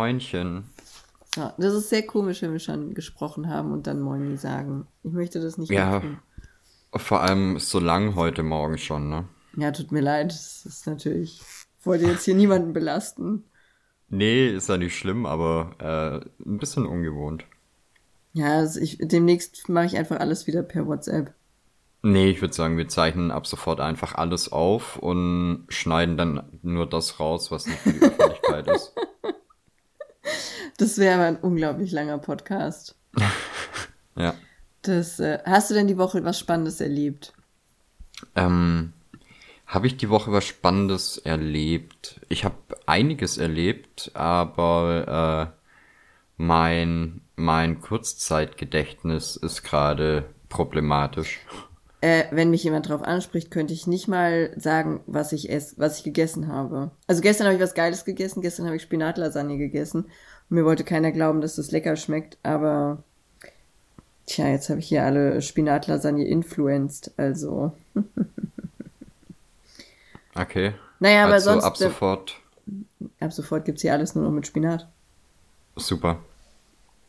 Moinchen. So, das ist sehr komisch, wenn wir schon gesprochen haben und dann Moini sagen. Ich möchte das nicht Ja, machen. vor allem so lang heute Morgen schon, ne? Ja, tut mir leid. Das ist natürlich. Ich wollte jetzt hier niemanden belasten. Nee, ist ja nicht schlimm, aber äh, ein bisschen ungewohnt. Ja, also ich, demnächst mache ich einfach alles wieder per WhatsApp. Nee, ich würde sagen, wir zeichnen ab sofort einfach alles auf und schneiden dann nur das raus, was nicht für die Öffentlichkeit ist. Das wäre aber ein unglaublich langer Podcast. Ja. Das, äh, hast du denn die Woche was Spannendes erlebt? Ähm, habe ich die Woche was Spannendes erlebt? Ich habe einiges erlebt, aber äh, mein, mein Kurzzeitgedächtnis ist gerade problematisch. Äh, wenn mich jemand drauf anspricht, könnte ich nicht mal sagen, was ich ess, was ich gegessen habe. Also gestern habe ich was Geiles gegessen, gestern habe ich Spinatlasagne gegessen. Und mir wollte keiner glauben, dass das lecker schmeckt, aber tja, jetzt habe ich hier alle Spinatlasagne influenced, also. Okay. Naja, aber also sonst. ab sofort ab sofort gibt's hier alles nur noch mit Spinat. super.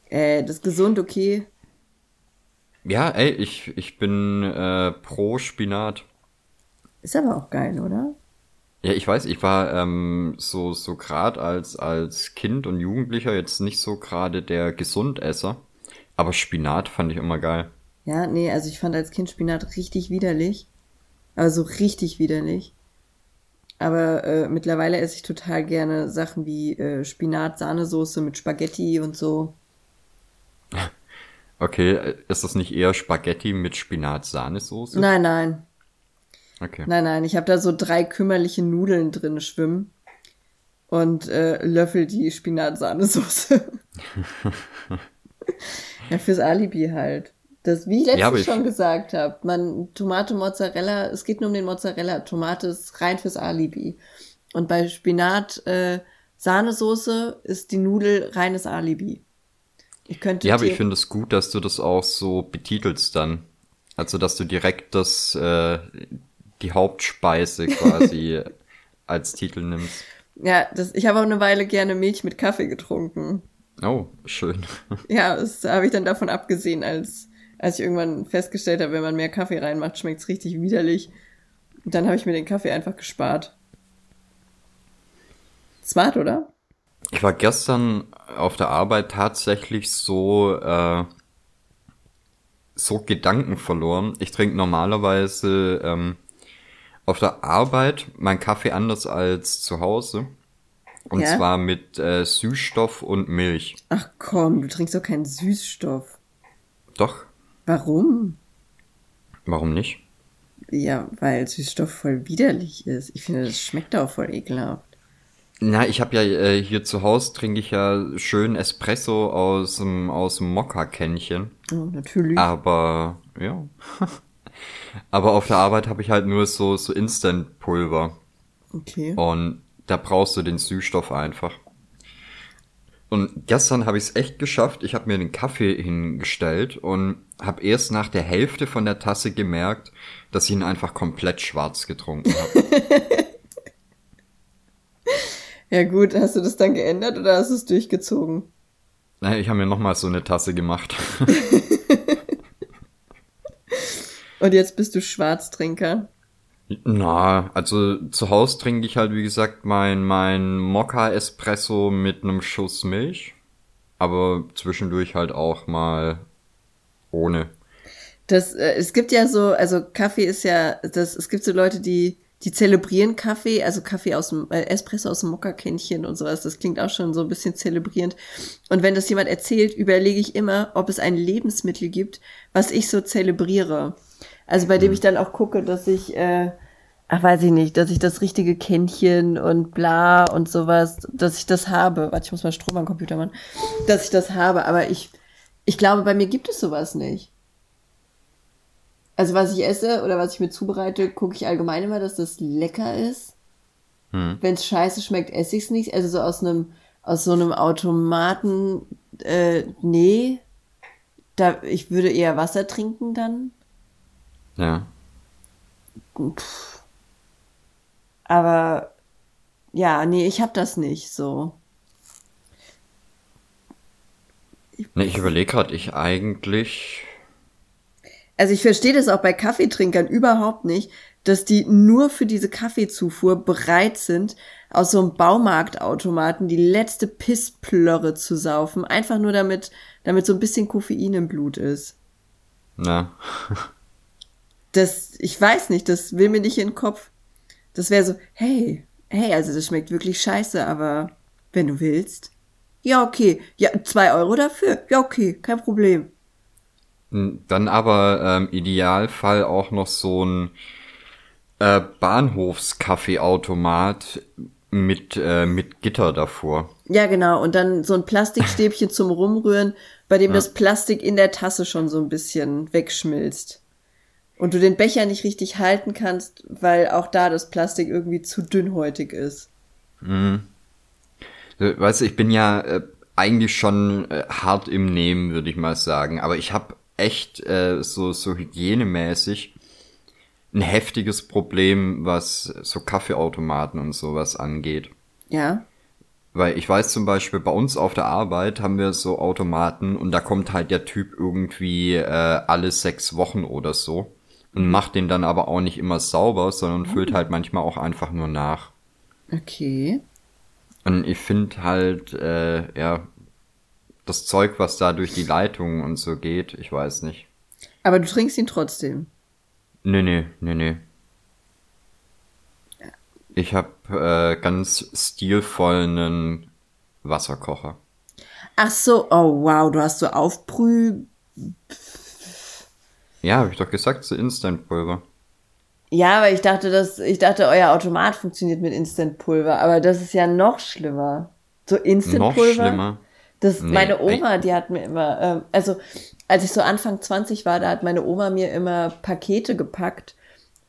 Äh, das ist gesund, okay. Ja, ey, ich, ich bin äh, pro Spinat. Ist aber auch geil, oder? Ja, ich weiß, ich war ähm, so so grad als als Kind und Jugendlicher jetzt nicht so gerade der Gesundesser, aber Spinat fand ich immer geil. Ja, nee, also ich fand als Kind Spinat richtig widerlich. Also richtig widerlich. Aber äh, mittlerweile esse ich total gerne Sachen wie äh, Spinat-Sahnesoße mit Spaghetti und so. Okay, ist das nicht eher Spaghetti mit Spinat-Sahnesoße? Nein, nein. Okay. Nein, nein. Ich habe da so drei kümmerliche Nudeln drin schwimmen und äh, löffel die Spinat-Sahnesoße. ja, fürs Alibi halt. Das, wie ich letztens Ja, ich- schon gesagt habe, man Tomate, Mozzarella, es geht nur um den Mozzarella. Tomate ist rein fürs Alibi. Und bei Spinat, äh, Sahnesoße ist die Nudel reines Alibi. Ja, aber ich finde es gut, dass du das auch so betitelst dann. Also, dass du direkt das, äh, die Hauptspeise quasi als Titel nimmst. ja, das, ich habe auch eine Weile gerne Milch mit Kaffee getrunken. Oh, schön. Ja, das habe ich dann davon abgesehen, als, als ich irgendwann festgestellt habe, wenn man mehr Kaffee reinmacht, schmeckt's richtig widerlich. Und dann habe ich mir den Kaffee einfach gespart. Smart, oder? Ich war gestern auf der Arbeit tatsächlich so, äh, so Gedanken verloren. Ich trinke normalerweise ähm, auf der Arbeit meinen Kaffee anders als zu Hause. Und Ja? zwar mit äh, Süßstoff und Milch. Ach komm, du trinkst doch keinen Süßstoff. Doch, Warum? warum nicht? Ja, weil Süßstoff voll widerlich ist. Ich finde, das schmeckt auch voll ekelhaft. Na, ich habe ja äh, hier zu Hause trinke ich ja schön Espresso aus dem aus dem Mokka-Kännchen. Oh, natürlich. Aber ja. Aber auf der Arbeit habe ich halt nur so so Instant-Pulver Okay. und da brauchst du den Süßstoff einfach. Und gestern habe ich es echt geschafft. Ich habe mir den Kaffee hingestellt und habe erst nach der Hälfte von der Tasse gemerkt, dass ich ihn einfach komplett schwarz getrunken habe. Ja gut, hast du das dann geändert oder hast du es durchgezogen? Naja, ich habe mir nochmal so eine Tasse gemacht. Und jetzt bist du Schwarztrinker. Na, also zu Hause trinke ich halt, wie gesagt, mein, mein Mokka-Espresso mit einem Schuss Milch. Aber zwischendurch halt auch mal ohne. Das, äh, es gibt ja so, also Kaffee ist ja, das, es gibt so Leute, die, die zelebrieren Kaffee, also Kaffee aus dem, äh, Espresso aus dem Mokka-Kännchen und sowas. Das klingt auch schon so ein bisschen zelebrierend. Und wenn das jemand erzählt, überlege ich immer, ob es ein Lebensmittel gibt, was ich so zelebriere. Also bei dem ich dann auch gucke, dass ich, äh, ach weiß ich nicht, dass ich das richtige Kännchen und bla und sowas, dass ich das habe. Warte, ich muss mal Strom am Computer machen. Dass ich das habe, aber ich, ich glaube, bei mir gibt es sowas nicht. Also was ich esse oder was ich mir zubereite, gucke ich allgemein immer, dass das lecker ist. Hm. Wenn es scheiße schmeckt, esse ich es nicht. Also so aus einem, aus so einem Automaten, äh, nee. Da, ich würde eher Wasser trinken dann. Ja. Pff. Aber ja, nee, ich hab das nicht so. Ne, ich überlege gerade, ich eigentlich. Also ich verstehe das auch bei Kaffeetrinkern überhaupt nicht, dass die nur für diese Kaffeezufuhr bereit sind, aus so einem Baumarktautomaten die letzte Pissplörre zu saufen, einfach nur damit, damit so ein bisschen Koffein im Blut ist. Na. Das, ich weiß nicht, das will mir nicht in den Kopf. Das wäre so, hey, hey, also das schmeckt wirklich scheiße, aber wenn du willst. Ja, okay. Ja, zwei Euro dafür. Ja, okay, kein Problem. Dann aber ähm, Idealfall auch noch so ein äh, Bahnhofskaffeeautomat mit, äh, mit Gitter davor. Ja, genau. Und dann so ein Plastikstäbchen zum Rumrühren, bei dem ja. das Plastik in der Tasse schon so ein bisschen wegschmilzt. Und du den Becher nicht richtig halten kannst, weil auch da das Plastik irgendwie zu dünnhäutig ist. Mhm. Weißt du, ich bin ja äh, eigentlich schon äh, hart im Nehmen, würde ich mal sagen. Aber ich habe echt äh, so, so hygienemäßig ein heftiges Problem, was so Kaffeeautomaten und sowas angeht. Ja. Weil ich weiß zum Beispiel, bei uns auf der Arbeit haben wir so Automaten und da kommt halt der Typ irgendwie äh, alle sechs Wochen oder so und macht den dann aber auch nicht immer sauber, sondern füllt hm. halt manchmal auch einfach nur nach. Okay. Und ich finde halt, äh, ja, das Zeug, was da durch die Leitungen und so geht, ich weiß nicht. Aber du trinkst ihn trotzdem. Nee, nee, nee, nee. Ich habe äh, ganz stilvoll einen Wasserkocher. Ach so, oh wow, du hast so Aufbrüh. Ja, habe ich doch gesagt, so Instantpulver. Ja, aber ich dachte, dass ich dachte, euer Automat funktioniert mit Instantpulver, aber das ist ja noch schlimmer. So Instantpulver. Noch schlimmer. Das nee, meine Oma, die hat mir immer, ähm, also als ich so Anfang 20 war, da hat meine Oma mir immer Pakete gepackt,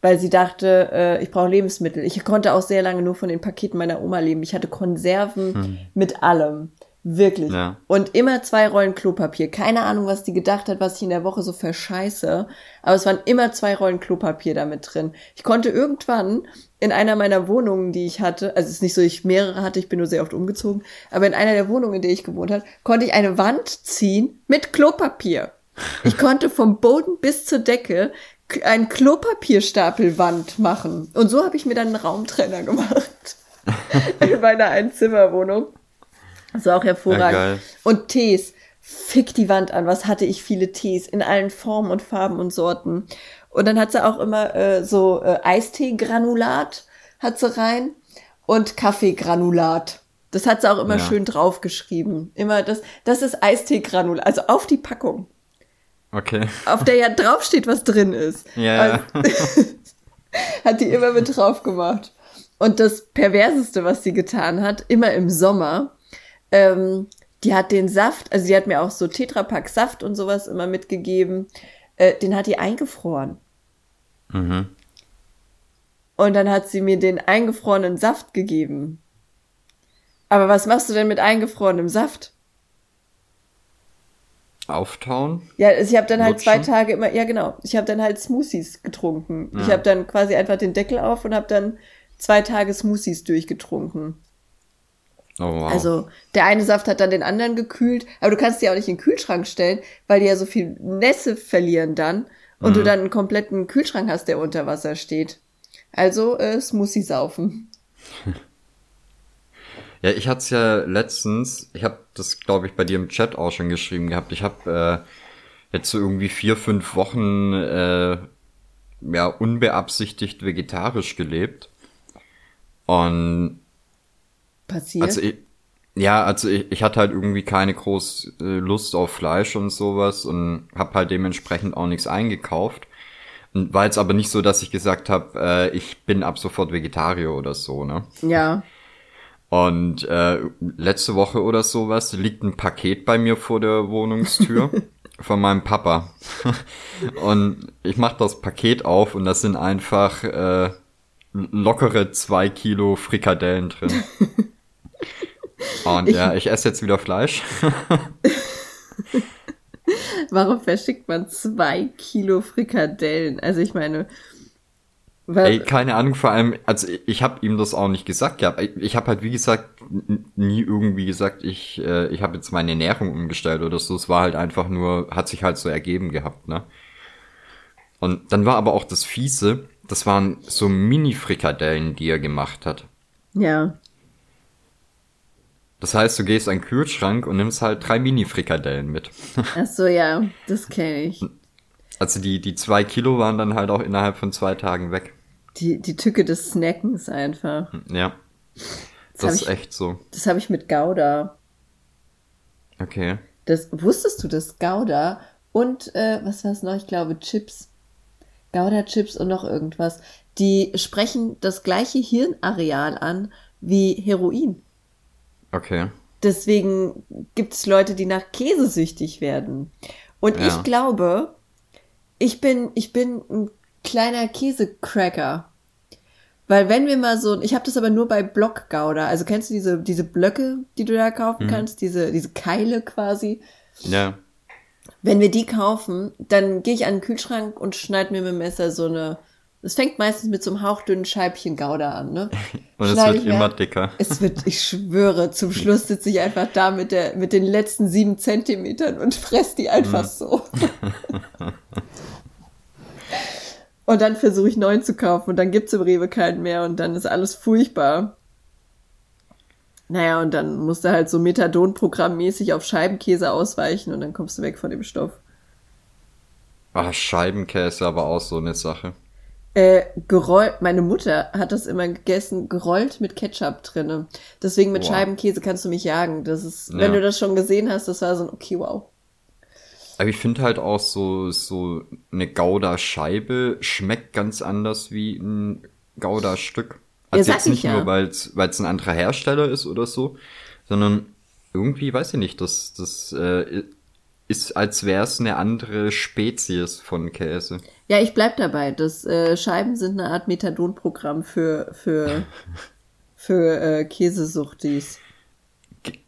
weil sie dachte, äh, ich brauche Lebensmittel. Ich konnte auch sehr lange nur von den Paketen meiner Oma leben. Ich hatte Konserven hm. mit allem. Wirklich. Ja. Und immer zwei Rollen Klopapier. Keine Ahnung, was die gedacht hat, was ich in der Woche so verscheiße. Aber es waren immer zwei Rollen Klopapier damit drin. Ich konnte irgendwann in einer meiner Wohnungen, die ich hatte, also es ist nicht so, ich mehrere hatte, ich bin nur sehr oft umgezogen, aber in einer der Wohnungen, in der ich gewohnt habe, konnte ich eine Wand ziehen mit Klopapier. Ich konnte vom Boden bis zur Decke ein Klopapierstapelwand machen. Und so habe ich mir dann einen Raumtrenner gemacht. in meiner Einzimmerwohnung. Das war auch hervorragend. Ja, und Tees. Fick die Wand an. Was hatte ich viele Tees in allen Formen und Farben und Sorten. Und dann hat sie auch immer äh, so äh, Eistee-Granulat hat sie rein und Kaffeegranulat. Das hat sie auch immer ja. schön draufgeschrieben. Immer das, das ist Eistee-Granulat, also auf die Packung. Okay. Auf der ja draufsteht, was drin ist. Ja. Also, hat die immer mit drauf gemacht. Und das Perverseste, was sie getan hat, immer im Sommer, ähm, die hat den Saft, also sie hat mir auch so Tetrapack Saft und sowas immer mitgegeben. Äh, den hat die eingefroren. Mhm. Und dann hat sie mir den eingefrorenen Saft gegeben. Aber was machst du denn mit eingefrorenem Saft? Auftauen? Ja, also ich habe dann halt zwei Tage immer, ja genau, ich habe dann halt Smoothies getrunken. Ja. Ich habe dann quasi einfach den Deckel auf und habe dann zwei Tage Smoothies durchgetrunken. Oh, wow. Also der eine Saft hat dann den anderen gekühlt, aber du kannst die auch nicht in den Kühlschrank stellen, weil die ja so viel Nässe verlieren dann und mhm. du dann einen kompletten Kühlschrank hast, der unter Wasser steht. Also äh, Smoothie saufen. Ja, ich hatte es ja letztens, ich habe das, glaube ich, bei dir im Chat auch schon geschrieben gehabt. Ich habe äh, jetzt so irgendwie vier, fünf Wochen äh, ja unbeabsichtigt vegetarisch gelebt. Und passiert? Also ich, ja, also ich, ich hatte halt irgendwie keine große äh, Lust auf Fleisch und sowas und habe halt dementsprechend auch nichts eingekauft. Und war jetzt aber nicht so, dass ich gesagt habe, äh, ich bin ab sofort Vegetarier oder so, ne? Ja. Und äh, letzte Woche oder sowas liegt ein Paket bei mir vor der Wohnungstür von meinem Papa. und ich mach das Paket auf und das sind einfach äh, lockere zwei Kilo Frikadellen drin. Und ich, ja, ich esse jetzt wieder Fleisch. Warum verschickt man zwei Kilo Frikadellen? Also ich meine, Weil, Ey, keine Ahnung, vor allem, also ich habe ihm das auch nicht gesagt gehabt. Ich habe halt, wie gesagt, nie irgendwie gesagt, ich, äh, ich habe jetzt meine Ernährung umgestellt oder so. Es war halt einfach nur, hat sich halt so ergeben gehabt, ne? Und dann war aber auch das Fiese, das waren so Mini-Frikadellen, die er gemacht hat. Ja. Das heißt, du gehst an den Kühlschrank und nimmst halt drei Mini-Frikadellen mit. Ach so, ja, das kenne ich. Also die, die zwei Kilo waren dann halt auch innerhalb von zwei Tagen weg. Die, die Tücke des Snackens einfach. Ja. Das, das ist ich, echt so. Das habe ich mit Gouda. Okay. Das, wusstest du, dass Gouda und, äh, was war es noch? Ich glaube, Chips. Gouda-Chips und noch irgendwas. Die sprechen das gleiche Hirnareal an wie Heroin. Okay. Deswegen gibt es Leute, die nach Käse süchtig werden. Und ja. ich glaube, ich bin, ich bin ein kleiner Käsecracker. Weil wenn wir mal so, ich habe das aber nur bei Blockgouda. Also kennst du diese, diese Blöcke, die du da kaufen mhm. kannst? Diese, diese Keile quasi? Ja. Wenn wir die kaufen, dann gehe ich an den Kühlschrank und schneide mir mit dem Messer so eine, es fängt meistens mit so einem hauchdünnen Scheibchen Gouda an, ne? Und es wird immer dicker. Es wird, ich schwöre, zum Schluss sitze ich einfach da mit der, mit den letzten sieben Zentimetern und fress die einfach mhm. so. Und dann versuche ich neuen zu kaufen und dann gibt's im Rewe keinen mehr und dann ist alles furchtbar. Naja, und dann musst du halt so Methadon-Programmmäßig auf Scheibenkäse ausweichen und dann kommst du weg von dem Stoff. Ah, Scheibenkäse aber auch so eine Sache. Äh, gerollt, meine Mutter hat das immer gegessen, gerollt mit Ketchup drinne. Deswegen mit wow. Scheibenkäse kannst du mich jagen. Das ist, ja. wenn du das schon gesehen hast, das war so ein okay, wow. Aber ich finde halt auch so, so eine Gouda-Scheibe schmeckt ganz anders wie ein Gouda-Stück. Also ja, jetzt nicht ja. nur, weil es ein anderer Hersteller ist oder so, sondern irgendwie, weiß ich nicht, das, das äh, ist, als wäre es eine andere Spezies von Käse. Ja, ich bleib dabei. Das äh, Scheiben sind eine Art Methadon-Programm für, für, für äh, Käsesuchtis.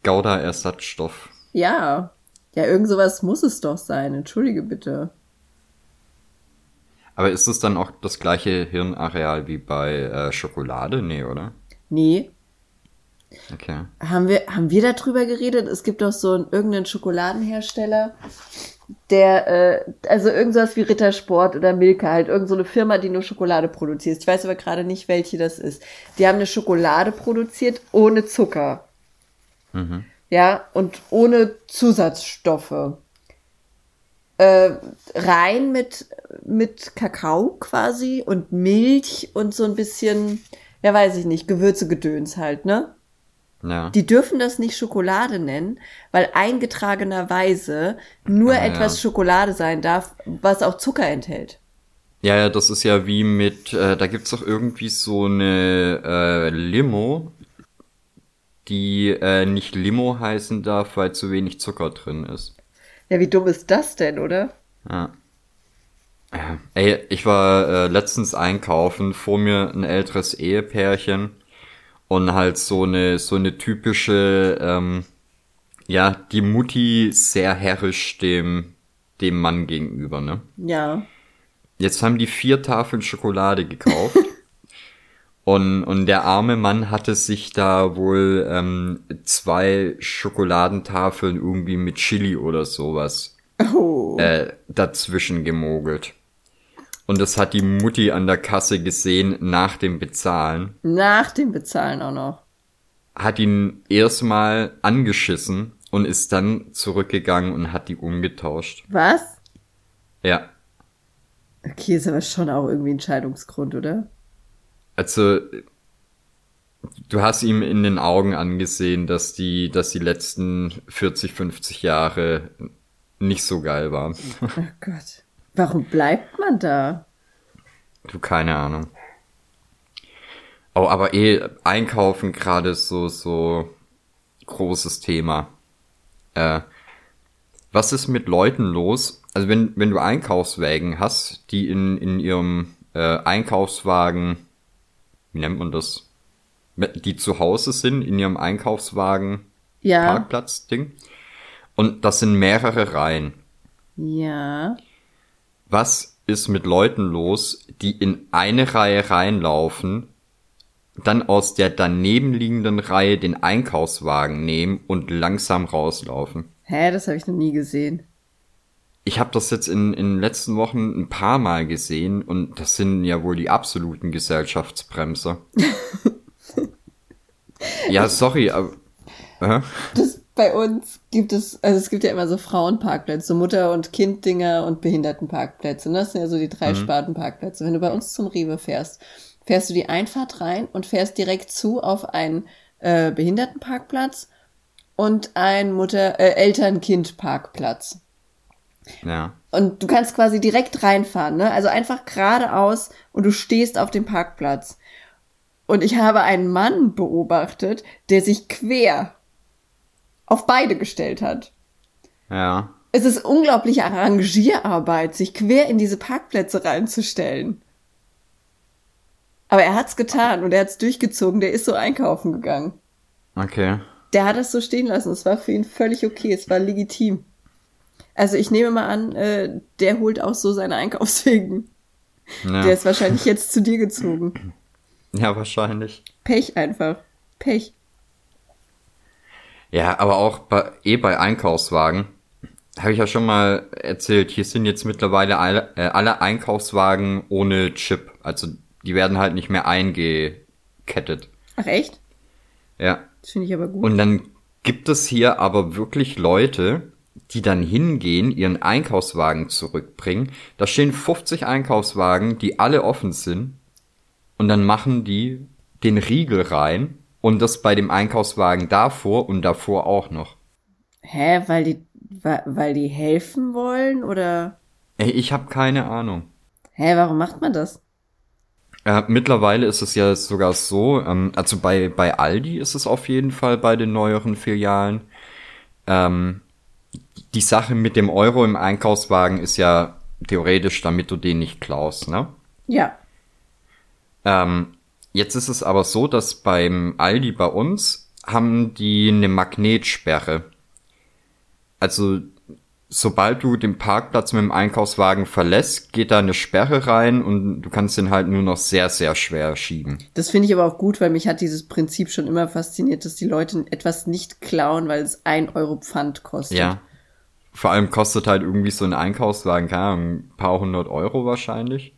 Gouda-Ersatzstoff. Ja, ja, irgend sowas muss es doch sein. Entschuldige bitte. Aber ist es dann auch das gleiche Hirnareal wie bei äh, Schokolade? Nee, oder? Nee. Okay. Haben wir, haben wir darüber geredet? Es gibt doch so einen irgendeinen Schokoladenhersteller, der, äh, also irgendwas wie Rittersport oder Milka, halt irgend so eine Firma, die nur Schokolade produziert. Ich weiß aber gerade nicht, welche das ist. Die haben eine Schokolade produziert ohne Zucker. Mhm ja, und ohne Zusatzstoffe. Äh, rein mit, mit Kakao quasi und Milch und so ein bisschen, ja weiß ich nicht, Gewürzegedöns halt, ne? Ja. Die dürfen das nicht Schokolade nennen, weil eingetragenerweise nur ah, etwas ja. Schokolade sein darf, was auch Zucker enthält. Ja, ja, das ist ja wie mit, äh, da gibt's doch irgendwie so eine äh, Limo, die äh, nicht Limo heißen darf, weil zu wenig Zucker drin ist. Ja, wie dumm ist das denn, oder? Ja. Ey, ich war äh, letztens einkaufen, vor mir ein älteres Ehepärchen und halt so eine so eine typische, ähm, ja, die Mutti sehr herrisch dem dem Mann gegenüber, ne? Ja. Jetzt haben die vier Tafeln Schokolade gekauft Und, und der arme Mann hatte sich da wohl ähm, zwei Schokoladentafeln irgendwie mit Chili oder sowas oh. äh, dazwischen gemogelt. Und das hat die Mutti an der Kasse gesehen nach dem Bezahlen. Nach dem Bezahlen auch noch. Hat ihn erstmal angeschissen und ist dann zurückgegangen und hat die umgetauscht. Was? Ja. Okay, ist aber schon auch irgendwie ein Scheidungsgrund, oder? also du hast ihm in den Augen angesehen, dass die, dass die letzten 40, 50 Jahre nicht so geil waren. Oh Gott. Warum bleibt man da? Du, keine Ahnung. Oh, aber eh, einkaufen gerade so, so großes Thema. Äh, was ist mit Leuten los? Also wenn, wenn du Einkaufswägen hast, die in, in ihrem äh, Einkaufswagen wie nennt man das? Die zu Hause sind in ihrem Einkaufswagen ja. Parkplatz-Ding. Und das sind mehrere Reihen. Ja. Was ist mit Leuten los, die in eine Reihe reinlaufen, dann aus der daneben liegenden Reihe den Einkaufswagen nehmen und langsam rauslaufen. Hä, das habe ich noch nie gesehen. Ich habe das jetzt in, in den letzten Wochen ein paar Mal gesehen und das sind ja wohl die absoluten Gesellschaftsbremser. ja, sorry, aber. Äh? Das, bei uns gibt es, also es gibt ja immer so Frauenparkplätze, so Mutter- und Kinddinger und Behindertenparkplätze. Ne? Das sind ja so die drei mhm. Spartenparkplätze. Wenn du bei uns zum Rewe fährst, fährst du die Einfahrt rein und fährst direkt zu auf einen äh, Behindertenparkplatz und ein Mutter äh, Eltern-Kind-Parkplatz. Ja. Und du kannst quasi direkt reinfahren, ne? Also einfach geradeaus und du stehst auf dem Parkplatz. Und ich habe einen Mann beobachtet, der sich quer auf beide gestellt hat. Ja. Es ist unglaubliche Arrangierarbeit, sich quer in diese Parkplätze reinzustellen. Aber er hat's getan und er hat's durchgezogen, der ist so einkaufen gegangen. Okay. Der hat es so stehen lassen. Es war für ihn völlig okay, es war legitim. Also ich nehme mal an, äh, der holt auch so seine Einkaufswegen. Ja. Der ist wahrscheinlich jetzt zu dir gezogen. Ja, wahrscheinlich. Pech einfach. Pech. Ja, aber auch bei, eh bei Einkaufswagen. Habe ich ja schon mal erzählt, hier sind jetzt mittlerweile alle, äh, alle Einkaufswagen ohne Chip. Also die werden halt nicht mehr eingekettet. Ach echt? Ja. Das finde ich aber gut. Und dann gibt es hier aber wirklich Leute, die dann hingehen, ihren Einkaufswagen zurückbringen. Da stehen 50 Einkaufswagen, die alle offen sind. Und dann machen die den Riegel rein und das bei dem Einkaufswagen davor und davor auch noch. Hä, weil die, weil die helfen wollen oder? Ey, ich habe keine Ahnung. Hä, warum macht man das? Äh, mittlerweile ist es ja sogar so, ähm, also bei, bei Aldi ist es auf jeden Fall bei den neueren Filialen. Ähm, die Sache mit dem Euro im Einkaufswagen ist ja theoretisch, damit du den nicht klaust, ne? Ja. Ähm, jetzt ist es aber so, dass beim Aldi bei uns haben die eine Magnetsperre. Also sobald du den Parkplatz mit dem Einkaufswagen verlässt, geht da eine Sperre rein und du kannst den halt nur noch sehr, sehr schwer schieben. Das finde ich aber auch gut, weil mich hat dieses Prinzip schon immer fasziniert, dass die Leute etwas nicht klauen, weil es ein Euro Pfand kostet. Ja. Vor allem kostet halt irgendwie so ein Einkaufswagen, keine Ahnung, ein paar hundert Euro wahrscheinlich.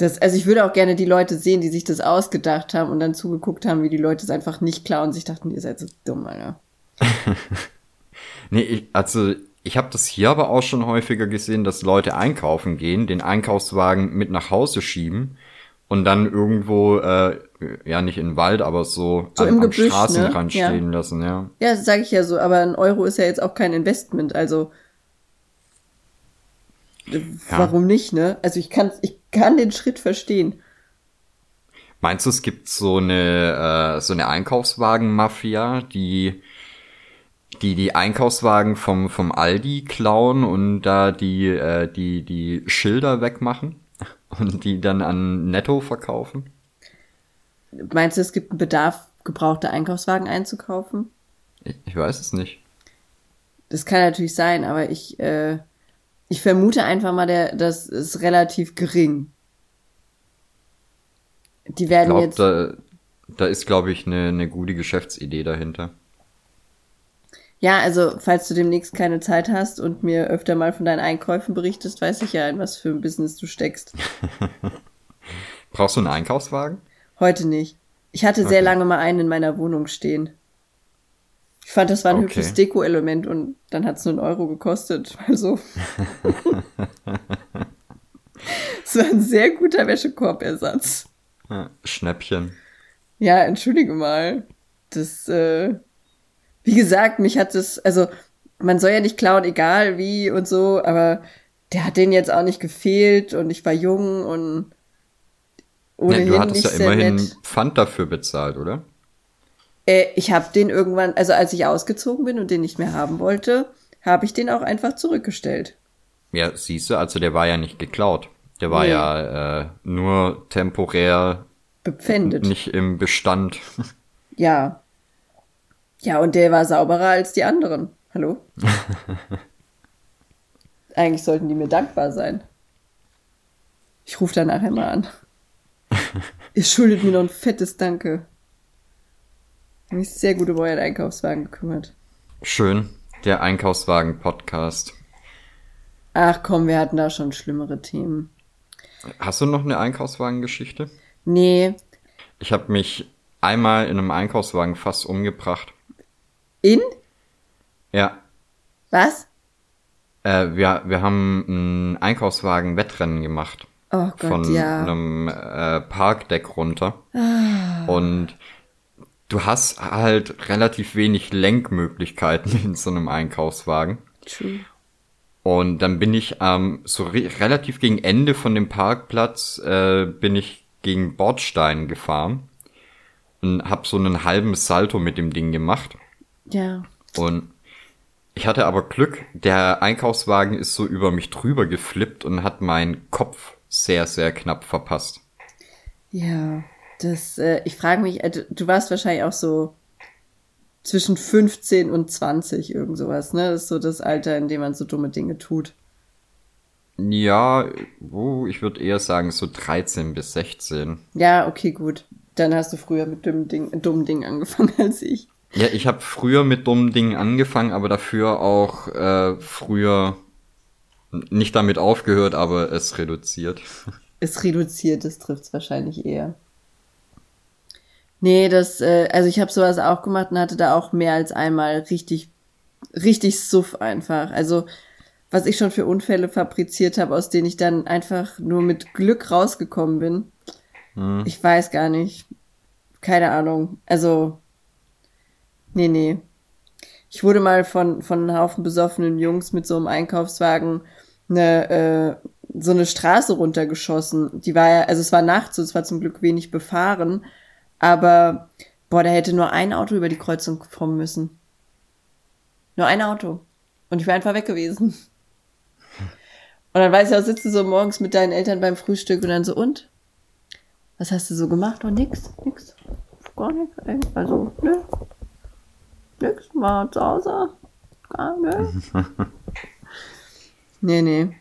Das, also ich würde auch gerne die Leute sehen, die sich das ausgedacht haben und dann zugeguckt haben, wie die Leute es einfach nicht klauen und sich dachten, ihr seid so dumm, Alter. nee, ich, also ich habe das hier aber auch schon häufiger gesehen, dass Leute einkaufen gehen, den Einkaufswagen mit nach Hause schieben und dann irgendwo, äh, ja nicht in den Wald, aber so, so an, am Gebüsch, Straßenrand ne? stehen lassen, ja. Ja, das sage ich ja so, aber ein Euro ist ja jetzt auch kein Investment, also ja. warum nicht, ne? Also ich kann, ich kann den Schritt verstehen. Meinst du, es gibt so eine, äh, so eine Einkaufswagen-Mafia, die die die Einkaufswagen vom vom Aldi klauen und da die äh, die die Schilder wegmachen und die dann an Netto verkaufen? Meinst du, es gibt einen Bedarf, gebrauchte Einkaufswagen einzukaufen? Ich, ich weiß es nicht. Das kann natürlich sein, aber ich äh, ich vermute einfach mal, der das ist relativ gering. Die werden ich glaub, jetzt. Da, da ist, glaube ich, eine ne gute Geschäftsidee dahinter. Ja, also falls du demnächst keine Zeit hast und mir öfter mal von deinen Einkäufen berichtest, weiß ich ja, in was für ein Business du steckst. Brauchst du einen Einkaufswagen? Heute nicht. Ich hatte sehr okay. lange mal einen in meiner Wohnung stehen. Ich fand, das war ein okay. hübsches Deko-Element und dann hat es nur einen Euro gekostet. Also. Es war ein sehr guter Wäschekorbersatz. Ja, Schnäppchen. Ja, entschuldige mal. Das, äh, wie gesagt, mich hat das, also man soll ja nicht klauen, egal wie und so, aber der hat den jetzt auch nicht gefehlt und ich war jung und ohnehin ja, du hattest ja immerhin nett. Pfand dafür bezahlt, oder? Äh, ich habe den irgendwann, also als ich ausgezogen bin und den nicht mehr haben wollte, habe ich den auch einfach zurückgestellt. Ja, siehst du, also der war ja nicht geklaut. Der war nee. ja äh, nur temporär bepfändet. Nicht im Bestand. Ja, ja, und der war sauberer als die anderen. Hallo? Eigentlich sollten die mir dankbar sein. Ich rufe da nachher mal an. Ihr schuldet mir noch ein fettes Danke. Ich mich sehr gut um euren Einkaufswagen gekümmert. Schön. Der Einkaufswagen-Podcast. Ach komm, wir hatten da schon schlimmere Themen. Hast du noch eine Einkaufswagengeschichte? Nee. Ich habe mich einmal in einem Einkaufswagen fast umgebracht. In? Ja. Was? Äh, wir, wir haben ein Einkaufswagen-Wettrennen gemacht. Oh Gott, von ja. einem äh, Parkdeck runter. Und du hast halt relativ wenig Lenkmöglichkeiten in so einem Einkaufswagen. True. Und dann bin ich ähm, so re relativ gegen Ende von dem Parkplatz äh, bin ich gegen Bordstein gefahren und hab so einen halben Salto mit dem Ding gemacht. Ja. Und ich hatte aber Glück, der Einkaufswagen ist so über mich drüber geflippt und hat meinen Kopf sehr, sehr knapp verpasst. Ja. Das, äh, ich frage mich, äh, du- warst wahrscheinlich auch so zwischen 15 und 20, irgend sowas, ne? Das ist so das Alter, in dem man so dumme Dinge tut. Ja, oh, ich würde eher sagen so 13 bis 16. Ja, okay, gut. Dann hast du früher mit dummen Dingen, dummen Dingen angefangen als ich. Ja, ich habe früher mit dummen Dingen angefangen, aber dafür auch äh, früher nicht damit aufgehört, aber es reduziert. Es reduziert, das trifft's wahrscheinlich eher. Nee, das, äh, also ich habe sowas auch gemacht und hatte da auch mehr als einmal richtig, richtig Suff einfach. Also was ich schon für Unfälle fabriziert habe, aus denen ich dann einfach nur mit Glück rausgekommen bin. Hm. Ich weiß gar nicht. Keine Ahnung. Also, nee, nee. Ich wurde mal von, von einem Haufen besoffenen Jungs mit so einem Einkaufswagen eine, äh, so eine Straße runtergeschossen. Die war ja, also es war nachts, so, es war zum Glück wenig befahren. Aber, boah, da hätte nur ein Auto über die Kreuzung kommen müssen. Nur ein Auto. Und ich wäre einfach weg gewesen. Und dann weiß ich auch, sitzt du so morgens mit deinen Eltern beim Frühstück und dann so, und? Was hast du so gemacht? Oh, nix, nix. Gar nichts. ey. Also, nö. Nix, war zu Hause. Gar nö. nee, nee.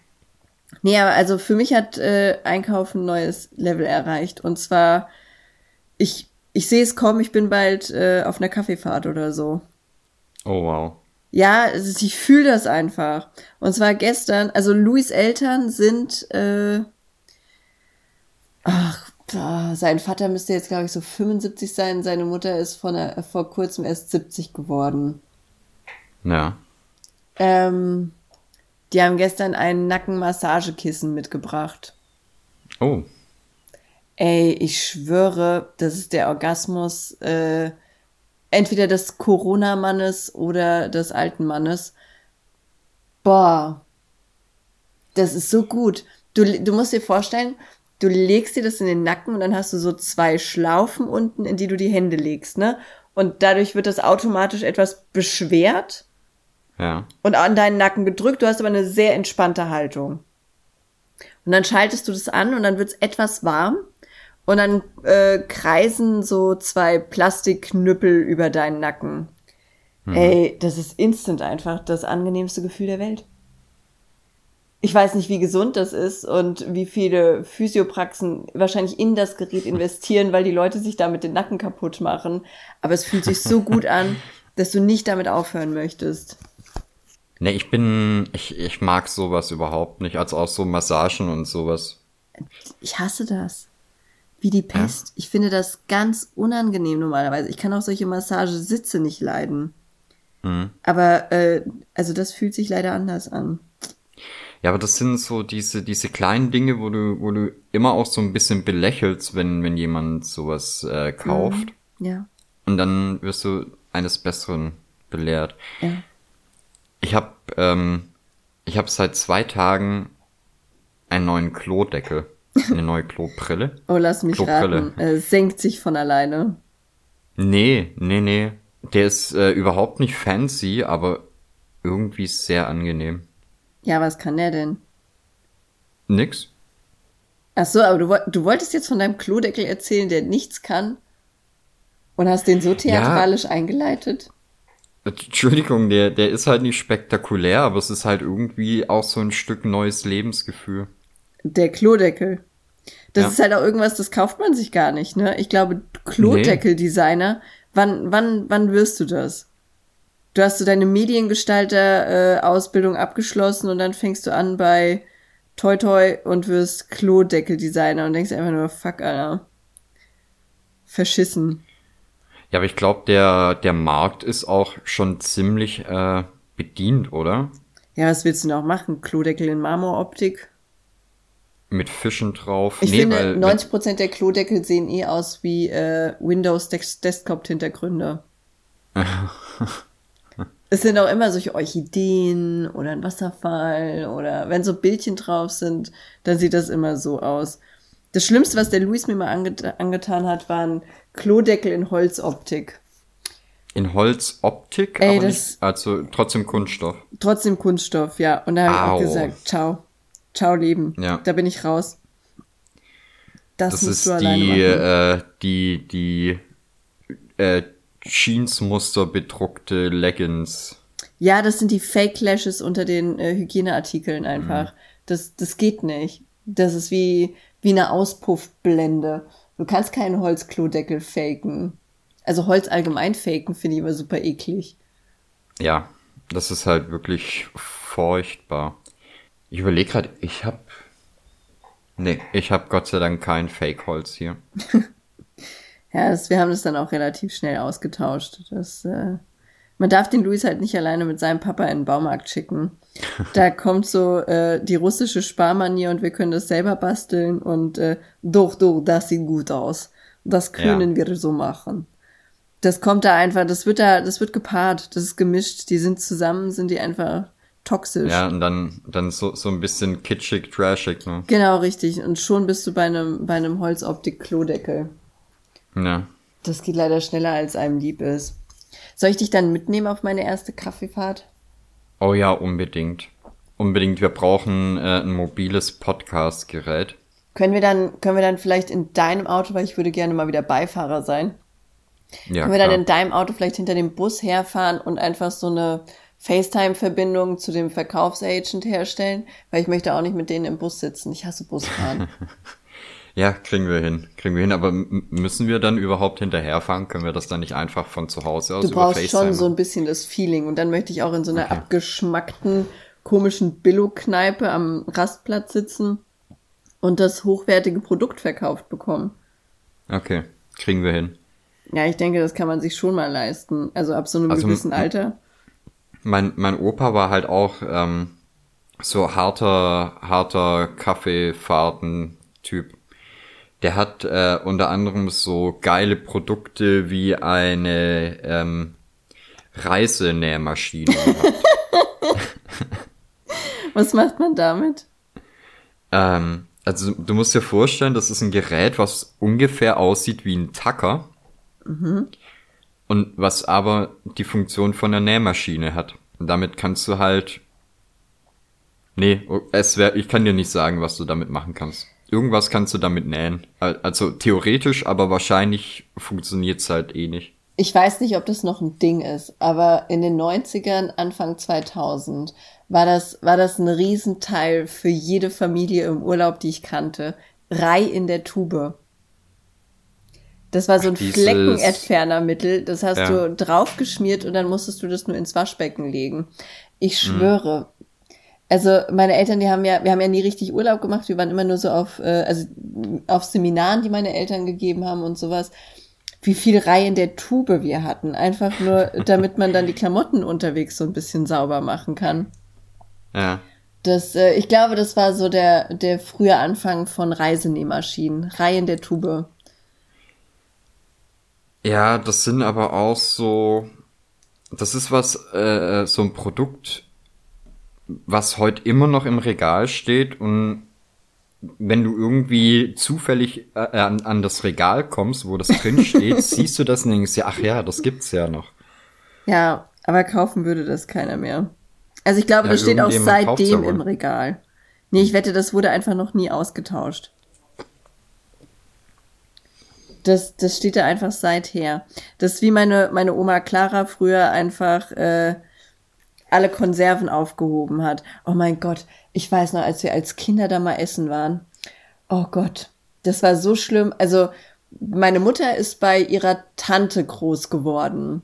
Nee, aber also für mich hat äh, Einkaufen ein neues Level erreicht. Und zwar, ich, ich sehe es kommen, ich bin bald äh, auf einer Kaffeefahrt oder so. Oh wow. Ja, ist, ich fühle das einfach. Und zwar gestern, also Louis Eltern sind, äh, ach, boah, sein Vater müsste jetzt, glaube ich, so 75 sein. Seine Mutter ist von der, vor kurzem erst 70 geworden. Ja. Ähm, die haben gestern ein Nackenmassagekissen mitgebracht. Oh. Ey, ich schwöre, das ist der Orgasmus äh, entweder des Corona-Mannes oder des alten Mannes. Boah, das ist so gut. Du, du musst dir vorstellen, du legst dir das in den Nacken und dann hast du so zwei Schlaufen unten, in die du die Hände legst, ne? Und dadurch wird das automatisch etwas beschwert Ja. und an deinen Nacken gedrückt. Du hast aber eine sehr entspannte Haltung. Und dann schaltest du das an und dann wird's etwas warm. Und dann äh, kreisen so zwei Plastikknüppel über deinen Nacken. Ey, das ist instant einfach das angenehmste Gefühl der Welt. Ich weiß nicht, wie gesund das ist und wie viele Physiopraxen wahrscheinlich in das Gerät investieren, weil die Leute sich damit den Nacken kaputt machen. Aber es fühlt sich so gut an, dass du nicht damit aufhören möchtest. Ne, ich bin, ich, ich mag sowas überhaupt nicht, als auch so Massagen und sowas. Ich hasse das. Wie die Pest. Ich finde das ganz unangenehm normalerweise. Ich kann auch solche Massagesitze nicht leiden. Mhm. Aber, äh, also das fühlt sich leider anders an. Ja, aber das sind so diese, diese kleinen Dinge, wo du, wo du immer auch so ein bisschen belächelst, wenn, wenn jemand sowas äh, kauft. Ja. Und dann wirst du eines Besseren belehrt. Ja. Ich habe ähm, ich hab seit zwei Tagen einen neuen Klodeckel, eine neue Klobrille. Oh, lass mich Klobrille. raten. Äh, senkt sich von alleine. Nee, nee, nee. Der ist äh, überhaupt nicht fancy, aber irgendwie sehr angenehm. Ja, was kann der denn? Nix? Ach so, aber du, du wolltest jetzt von deinem Klodeckel erzählen, der nichts kann? Und hast den so theatralisch eingeleitet? Entschuldigung, der, der ist halt nicht spektakulär, aber es ist halt irgendwie auch so ein Stück neues Lebensgefühl. Der Klodeckel. Das Ja. ist halt auch irgendwas, das kauft man sich gar nicht, ne? Ich glaube, Klodeckel-Designer, wann, wann, wann wirst du das? Du hast so deine Mediengestalter-Ausbildung abgeschlossen und dann fängst du an bei Toi Toi und wirst Klodeckel-Designer und denkst einfach nur, fuck, Alter. Verschissen. Ja, aber ich glaube, der, der Markt ist auch schon ziemlich äh, bedient, oder? Ja, was willst du noch machen? Klodeckel in Marmoroptik? Mit Fischen drauf. Ich nee, finde, weil, 90% der Klodeckel sehen eh aus wie äh, Windows Des- Desktop-Hintergründe. es sind auch immer solche Orchideen oder ein Wasserfall oder wenn so Bildchen drauf sind, dann sieht das immer so aus. Das Schlimmste, was der Luis mir mal anget angetan hat, waren Klodeckel in Holzoptik. in Holzoptik, Ey, aber nicht, also trotzdem Kunststoff. Trotzdem Kunststoff, ja. Und da habe ich auch Au. gesagt, ciao. Ciao, Leben. Ja. Da bin ich raus. Das, Das musst ist du alleine die, machen. äh, die, die, äh, Jeansmuster bedruckte Leggings. Ja, das sind die Fake Lashes unter den äh, Hygieneartikeln einfach. Das, das geht nicht. Das ist wie, wie eine Auspuffblende. Du kannst keinen Holzklodeckel faken. Also Holz allgemein faken finde ich immer super eklig. Ja, das ist halt wirklich furchtbar. Ich überlege gerade, ich hab, nee, ich hab Gott sei Dank kein Fake-Holz hier. Ja, das, wir haben das dann auch relativ schnell ausgetauscht. Das, äh, man darf den Luis halt nicht alleine mit seinem Papa in den Baumarkt schicken. Da kommt so äh, die russische Sparmanier und wir können das selber basteln und äh, doch, doch, das sieht gut aus. Das können wir so machen. Das kommt da einfach, das wird da, das wird gepaart, das ist gemischt, die sind zusammen, sind die einfach toxisch. Ja, und dann, dann so, so ein bisschen kitschig, trashig, ne? Genau, richtig. Und schon bist du bei einem, bei einem Holzoptik-Klodeckel. Ja. Das geht leider schneller, als einem lieb ist. Soll ich dich dann mitnehmen auf meine erste Kaffeefahrt? Oh ja, unbedingt. Unbedingt, wir brauchen äh, ein mobiles Podcast-Gerät. Können wir dann, können wir dann vielleicht in deinem Auto, weil ich würde gerne mal wieder Beifahrer sein, Ja, können wir dann klar. in deinem Auto vielleicht hinter dem Bus herfahren und einfach so eine FaceTime-Verbindung zu dem Verkaufsagent herstellen? Weil ich möchte auch nicht mit denen im Bus sitzen. Ich hasse Busfahren. Ja, kriegen wir hin. Kriegen wir hin, aber müssen wir dann überhaupt hinterherfahren? Können wir das dann nicht einfach von zu Hause aus Du über brauchst FaceTime schon so ein bisschen das Feeling. Und dann möchte ich auch in so einer Okay. abgeschmackten, komischen Billo-Kneipe am Rastplatz sitzen und das hochwertige Produkt verkauft bekommen. Okay, kriegen wir hin. Ja, ich denke, das kann man sich schon mal leisten. Also ab so einem Also, gewissen Alter. Mein, mein Opa war halt auch ähm, so harter, harter Kaffeefahrten-Typ. Der hat äh, unter anderem so geile Produkte wie eine ähm, Reisenähmaschine. Was macht man damit? ähm, also du musst dir vorstellen, das ist ein Gerät, was ungefähr aussieht wie ein Tacker. Und was aber die Funktion von einer Nähmaschine hat. Und damit kannst du halt. Nee, es wär, ich kann dir nicht sagen, was du damit machen kannst. Irgendwas kannst du damit nähen. Al- Also theoretisch, aber wahrscheinlich funktioniert's halt eh nicht. Ich weiß nicht, ob das noch ein Ding ist, aber in den 90ern, Anfang 2000 war das, war das ein Riesenteil für jede Familie im Urlaub, die ich kannte. Reih in der Tube. Das war so ein Fleckenentfernermittel. Das hast Ja. du draufgeschmiert und dann musstest du das nur ins Waschbecken legen. Ich schwöre. Also meine Eltern, die haben ja, wir haben ja nie richtig Urlaub gemacht. Wir waren immer nur so auf, äh, also auf Seminaren, die meine Eltern gegeben haben und sowas. Wie viel Reihe in der Tube wir hatten. Einfach nur, damit man dann die Klamotten unterwegs so ein bisschen sauber machen kann. Ja. Das, äh, ich glaube, das war so der, der frühe Anfang von Reisenähmaschinen. Reihe in der Tube. Ja, das sind aber auch so. Das ist was, äh, so ein Produkt, was heute immer noch im Regal steht und wenn du irgendwie zufällig äh, an, an das Regal kommst, wo das drin steht, siehst du das und denkst ja, ach ja, das gibt's ja noch. Ja, aber kaufen würde das keiner mehr. Also ich glaube, Ja, das steht auch seitdem im Regal. Nee, ich wette, das wurde einfach noch nie ausgetauscht. Das, das steht da einfach seither. Das ist wie meine, meine Oma Clara früher einfach äh, alle Konserven aufgehoben hat. Oh mein Gott, ich weiß noch, als wir als Kinder da mal essen waren. Oh Gott, Das war so schlimm. Also meine Mutter ist bei ihrer Tante groß geworden.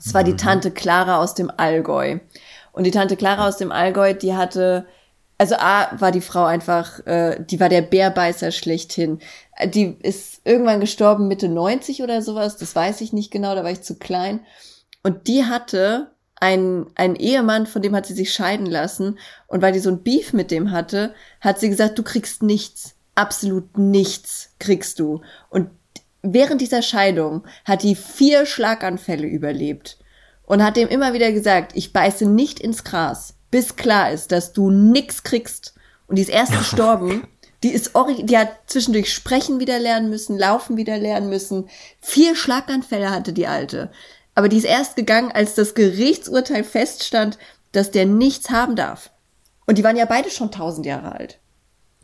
Es war mhm. die Tante Clara aus dem Allgäu. Und die Tante Clara aus dem Allgäu, die hatte, also A, war die Frau einfach, äh, die war der Bärbeißer schlechthin. Die ist irgendwann gestorben, Mitte 90 oder sowas, das weiß ich nicht genau, da war ich zu klein. Und die hatte einen, einen Ehemann, von dem hat sie sich scheiden lassen. Und weil die so ein Beef mit dem hatte, hat sie gesagt, du kriegst nichts. Absolut nichts kriegst du. Und während dieser Scheidung hat die vier Schlaganfälle überlebt und hat dem immer wieder gesagt, ich beiße nicht ins Gras, bis klar ist, dass du nix kriegst. Und die ist erst gestorben. Die ist die hat zwischendurch sprechen wieder lernen müssen, laufen wieder lernen müssen. Vier Schlaganfälle hatte die alte. Aber die ist erst gegangen, als das Gerichtsurteil feststand, dass der nichts haben darf. Und die waren ja beide schon tausend Jahre alt.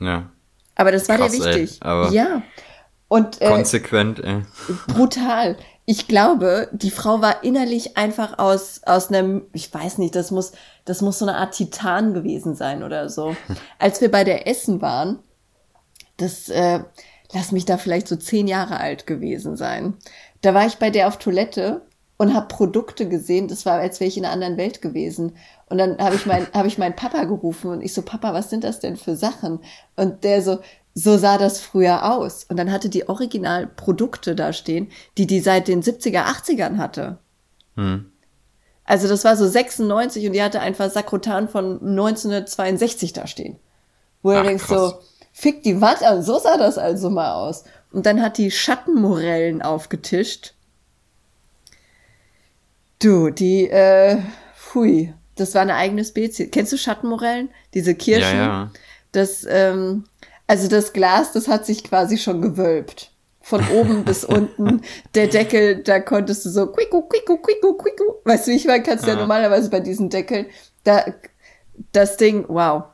Ja. Aber das war Krass, dir wichtig. Ey, ja. Und, äh, konsequent, ey. Brutal. Ich glaube, die Frau war innerlich einfach aus, aus einem, ich weiß nicht, das muss, das muss so eine Art Titan gewesen sein oder so. Als wir bei der Essen waren, das, äh, lass mich da vielleicht so zehn Jahre alt gewesen sein. Da war ich bei der auf Toilette und habe Produkte gesehen. Das war, als wäre ich in einer anderen Welt gewesen. Und dann habe ich, mein, hab ich meinen Papa gerufen und ich so, Papa, was sind das denn für Sachen? Und der so, so sah das früher aus. Und dann hatte die Originalprodukte da stehen, die die seit den 70er, 80ern hatte. Hm. Also das war so 96 und die hatte einfach Sakrotan von 1962 da stehen. Wo Ach, du denkst krass. so, fick die Watt an, so sah das also mal aus. Und dann hat die Schattenmorellen aufgetischt. Du, die, äh, pfui, das war eine eigene Spezies. Kennst du Schattenmorellen? Diese Kirschen? Ja, ja. Das, ähm, also das Glas, das hat sich quasi schon gewölbt. Von oben bis unten. Der Deckel, da konntest du so quiku, quiku, quiku, quiku. Weißt du, ich meine, kannst ja. ja normalerweise bei diesen Deckeln, da, das Ding, wow.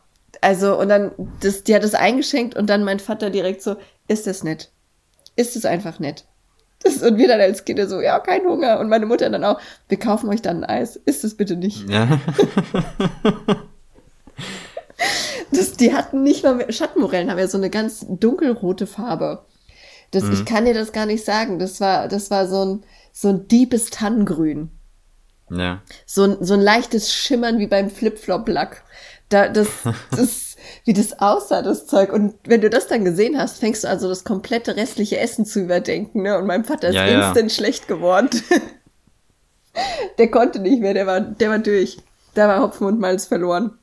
Also, und dann, das, die hat es eingeschenkt und dann mein Vater direkt so, ist das nett? Ist es einfach nett? Das, und wir dann als Kinder so, ja, kein Hunger. Und meine Mutter dann auch, wir kaufen euch dann ein Eis. Ist es bitte nicht? Ja. Das, die hatten nicht mal mehr, Schattenmorellen haben ja so eine ganz dunkelrote Farbe. Das, mhm. Ich kann dir das gar nicht sagen. Das war, das war so ein, so ein deepes Tannengrün. Ja. So ein, so ein leichtes Schimmern wie beim Flip-Flop-Lack. Da, das, das, wie das aussah, das Zeug. Und wenn du das dann gesehen hast, fängst du also das komplette restliche Essen zu überdenken, ne? Und mein Vater ist ja, ja. instant schlecht geworden. der konnte nicht mehr, der war, der war durch. Da war Hopfen und Malz verloren.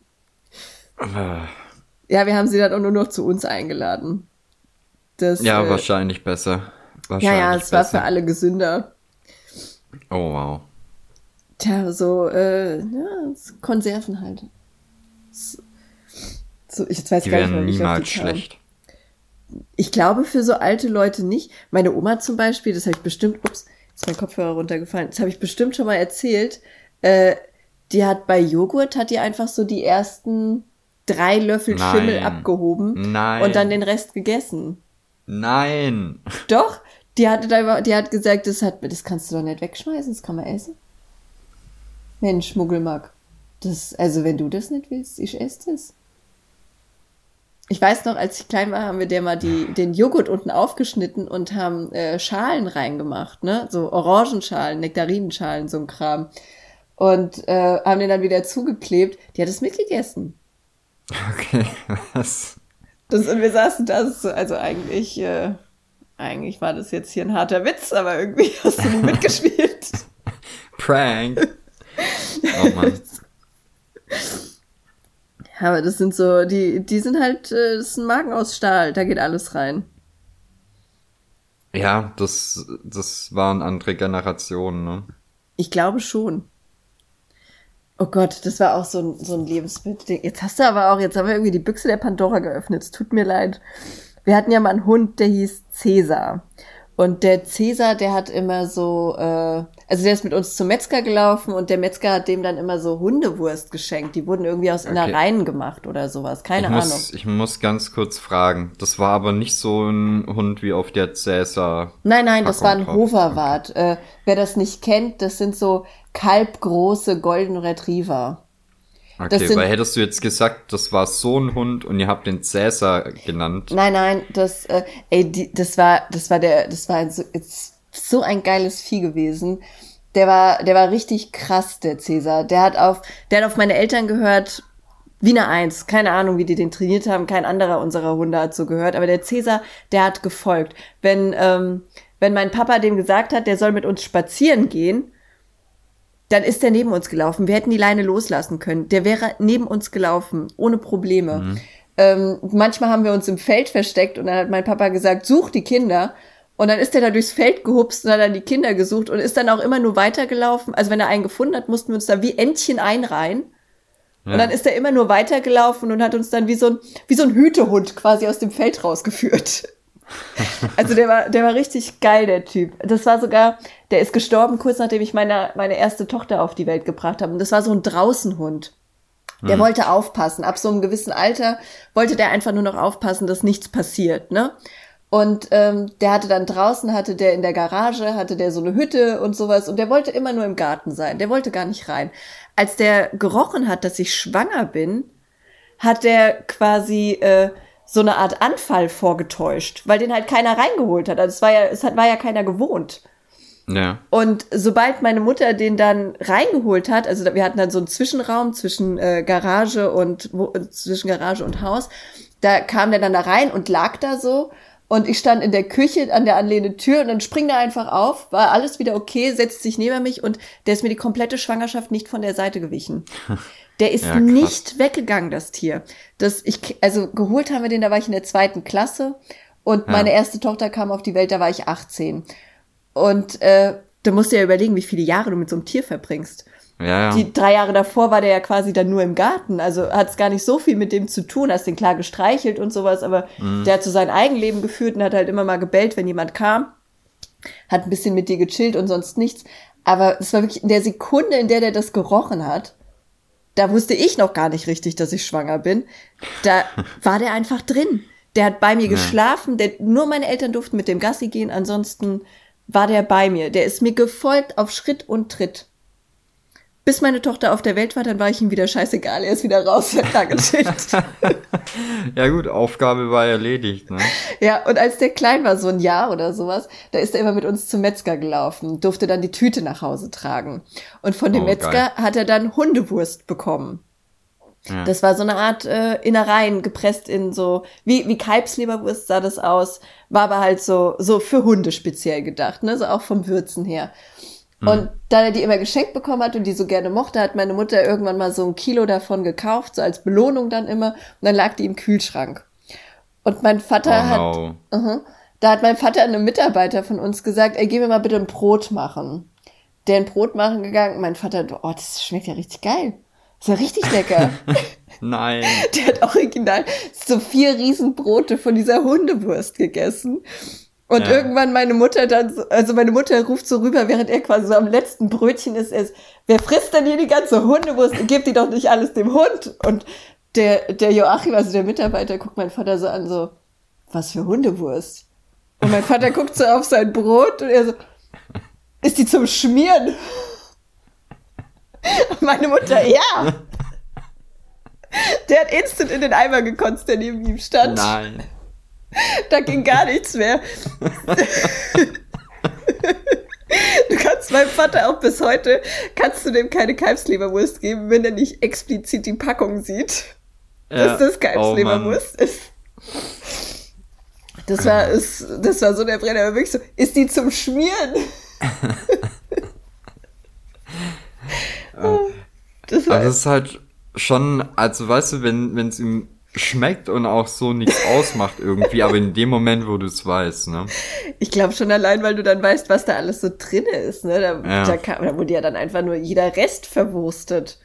Ja, wir haben sie dann auch nur noch zu uns eingeladen. Das, ja, äh, wahrscheinlich besser. Wahrscheinlich ja, ja, es war für alle gesünder. Oh, wow. Tja, so, äh, ja, Konserven halt. So, ich weiß Die gar nicht, wie niemals schlecht. Ich glaube für so alte Leute nicht. Meine Oma zum Beispiel, das habe ich bestimmt, ups, ist mein Kopfhörer runtergefallen, das habe ich bestimmt schon mal erzählt. Äh, die hat bei Joghurt, hat die einfach so die ersten drei Löffel Nein. Schimmel abgehoben Nein. und dann den Rest gegessen. Nein. Doch, die hatte da, die hat gesagt, das hat, das kannst du doch nicht wegschmeißen, das kann man essen. Mensch, Muggelmark. Das, also wenn du das nicht willst, ich esse das. Ich weiß noch, als ich klein war, haben wir der mal die, den Joghurt unten aufgeschnitten und haben äh, Schalen reingemacht, ne? So Orangenschalen, Nektarinenschalen, so ein Kram. Und äh, haben den dann wieder zugeklebt. Die hat es mitgegessen. Okay, was? Das, und wir saßen da, so, also eigentlich, äh, eigentlich war das jetzt hier ein harter Witz, aber irgendwie hast du nicht mitgespielt. Prank. Oh Mann. Ja, aber das sind so, die, die sind halt, äh, das ist ein Magen aus Stahl, da geht alles rein. Ja, das, das waren andere Generationen, ne? Ich glaube schon. Oh Gott, das war auch so ein, so ein Lebensmittel. Jetzt hast du aber auch, jetzt haben wir irgendwie die Büchse der Pandora geöffnet. Es tut mir leid. Wir hatten ja mal einen Hund, der hieß Cäsar. Und der Cäsar, der hat immer so, äh, also der ist mit uns zum Metzger gelaufen und der Metzger hat dem dann immer so Hundewurst geschenkt. Die wurden irgendwie aus Innereien okay. gemacht oder sowas. Keine ich Ahnung. Muss, ich muss ganz kurz fragen. Das war aber nicht so ein Hund wie auf der Cäsar. Nein, nein, das war ein Hoverwart. Okay. Äh, wer das nicht kennt, das sind so kalbgroße Golden Retriever. Okay, sind, weil hättest du jetzt gesagt, das war so ein Hund und ihr habt den Cäsar genannt. Nein, nein, das, äh, ey, die, das war, das war der, das war so, so ein geiles Vieh gewesen. Der war, der war richtig krass, der Cäsar. Der hat auf, der hat auf meine Eltern gehört, wie eine Eins. Keine Ahnung, wie die den trainiert haben. Kein anderer unserer Hunde hat so gehört. Aber der Cäsar, der hat gefolgt. Wenn, ähm, wenn mein Papa dem gesagt hat, der soll mit uns spazieren gehen, dann ist er neben uns gelaufen. Wir hätten die Leine loslassen können. Der wäre neben uns gelaufen, ohne Probleme. Mhm. Ähm, manchmal haben wir uns im Feld versteckt und dann hat mein Papa gesagt, such die Kinder. Und dann ist er da durchs Feld gehupst und hat dann die Kinder gesucht und ist dann auch immer nur weitergelaufen. Also wenn er einen gefunden hat, mussten wir uns da wie Entchen einreihen. Ja. Und dann ist er immer nur weitergelaufen und hat uns dann wie so ein, wie so ein Hütehund quasi aus dem Feld rausgeführt. Also der war, der war richtig geil, der Typ. Das war sogar, der ist gestorben kurz nachdem ich meine, meine erste Tochter auf die Welt gebracht habe. Und das war so ein Draußenhund. Der hm. wollte aufpassen. Ab so einem gewissen Alter wollte der einfach nur noch aufpassen, dass nichts passiert, ne? Und ähm, der hatte dann draußen, hatte der in der Garage, hatte der so eine Hütte und sowas. Und der wollte immer nur im Garten sein. Der wollte gar nicht rein. Als der gerochen hat, dass ich schwanger bin, hat der quasi äh, so eine Art Anfall vorgetäuscht, weil den halt keiner reingeholt hat. Also es war ja, es hat, war ja keiner gewohnt. Ja. Und sobald meine Mutter den dann reingeholt hat, also wir hatten dann so einen Zwischenraum zwischen äh, Garage und wo, zwischen Garage und Haus, da kam der dann da rein und lag da so. Und ich stand in der Küche an der anlehnenden Tür und dann springt er einfach auf, war alles wieder okay, setzt sich neben mich und der ist mir die komplette Schwangerschaft nicht von der Seite gewichen. Der ist ja, nicht weggegangen, das Tier. Das ich, also geholt haben wir den, da war ich in der zweiten Klasse und ja. meine erste Tochter kam auf die Welt, da war ich 18. Und äh, da musst du ja überlegen, wie viele Jahre du mit so einem Tier verbringst. Ja, ja. Die drei Jahre davor war der ja quasi dann nur im Garten. Also hat es gar nicht so viel mit dem zu tun. Hast den klar gestreichelt und sowas, aber mhm. der hat so sein Eigenleben geführt und hat halt immer mal gebellt, wenn jemand kam. Hat ein bisschen mit dir gechillt und sonst nichts. Aber es war wirklich in der Sekunde, in der der das gerochen hat, da wusste ich noch gar nicht richtig, dass ich schwanger bin. Da war der einfach drin. Der hat bei mir ja. geschlafen. Der, nur meine Eltern durften mit dem Gassi gehen. Ansonsten war der bei mir. Der ist mir gefolgt auf Schritt und Tritt bis meine Tochter auf der Welt war, dann war ich ihm wieder scheißegal. Er ist wieder raus, ja gut, Aufgabe war erledigt, ne? Ja, und als der klein war, so ein Jahr oder sowas, da ist er immer mit uns zum Metzger gelaufen, durfte dann die Tüte nach Hause tragen. Und von dem oh, Metzger geil. hat er dann Hundewurst bekommen. Ja. Das war so eine Art äh, Innereien gepresst in so, wie, wie Kalbsleberwurst sah das aus, war aber halt so, so für Hunde speziell gedacht, ne, so auch vom Würzen her. Mhm. Und da er die immer geschenkt bekommen hat und die so gerne mochte, hat meine Mutter irgendwann mal so ein Kilo davon gekauft, so als Belohnung dann immer. Und dann lag die im Kühlschrank. Und mein Vater oh, hat, no. uh -huh, da hat mein Vater einem Mitarbeiter von uns gesagt, ey, geh mir mal bitte ein Brot machen. Der ein Brot machen gegangen. Mein Vater, oh, das schmeckt ja richtig geil. ist ja richtig lecker. Nein. Der hat original so vier Riesenbrote von dieser Hundewurst gegessen. Und ja. irgendwann meine Mutter dann, also meine Mutter ruft so rüber, während er quasi so am letzten Brötchen ist, ist, wer frisst denn hier die ganze Hundewurst? Gebt die doch nicht alles dem Hund. Und der, der Joachim, also der Mitarbeiter, guckt meinen Vater so an, so, was für Hundewurst? Und mein Vater guckt so auf sein Brot und er so, ist die zum Schmieren? Und meine Mutter, ja. Der hat instant in den Eimer gekotzt, der neben ihm stand. Nein. Da ging gar nichts mehr. Du kannst meinem Vater auch bis heute, kannst du dem keine Kalbsleberwurst geben, wenn er nicht explizit die Packung sieht, ja. dass das Kalbsleberwurst oh, ist. Das war, ist, das war so der Brenner, aber wirklich so, ist die zum Schmieren? das, war das ist halt schon, also weißt du, wenn es ihm schmeckt und auch so nichts ausmacht irgendwie, aber in dem Moment, wo du es weißt, ne? Ich glaube schon allein, weil du dann weißt, was da alles so drin ist, ne? Da, ja. da, kann, da wurde ja dann einfach nur jeder Rest verwurstet.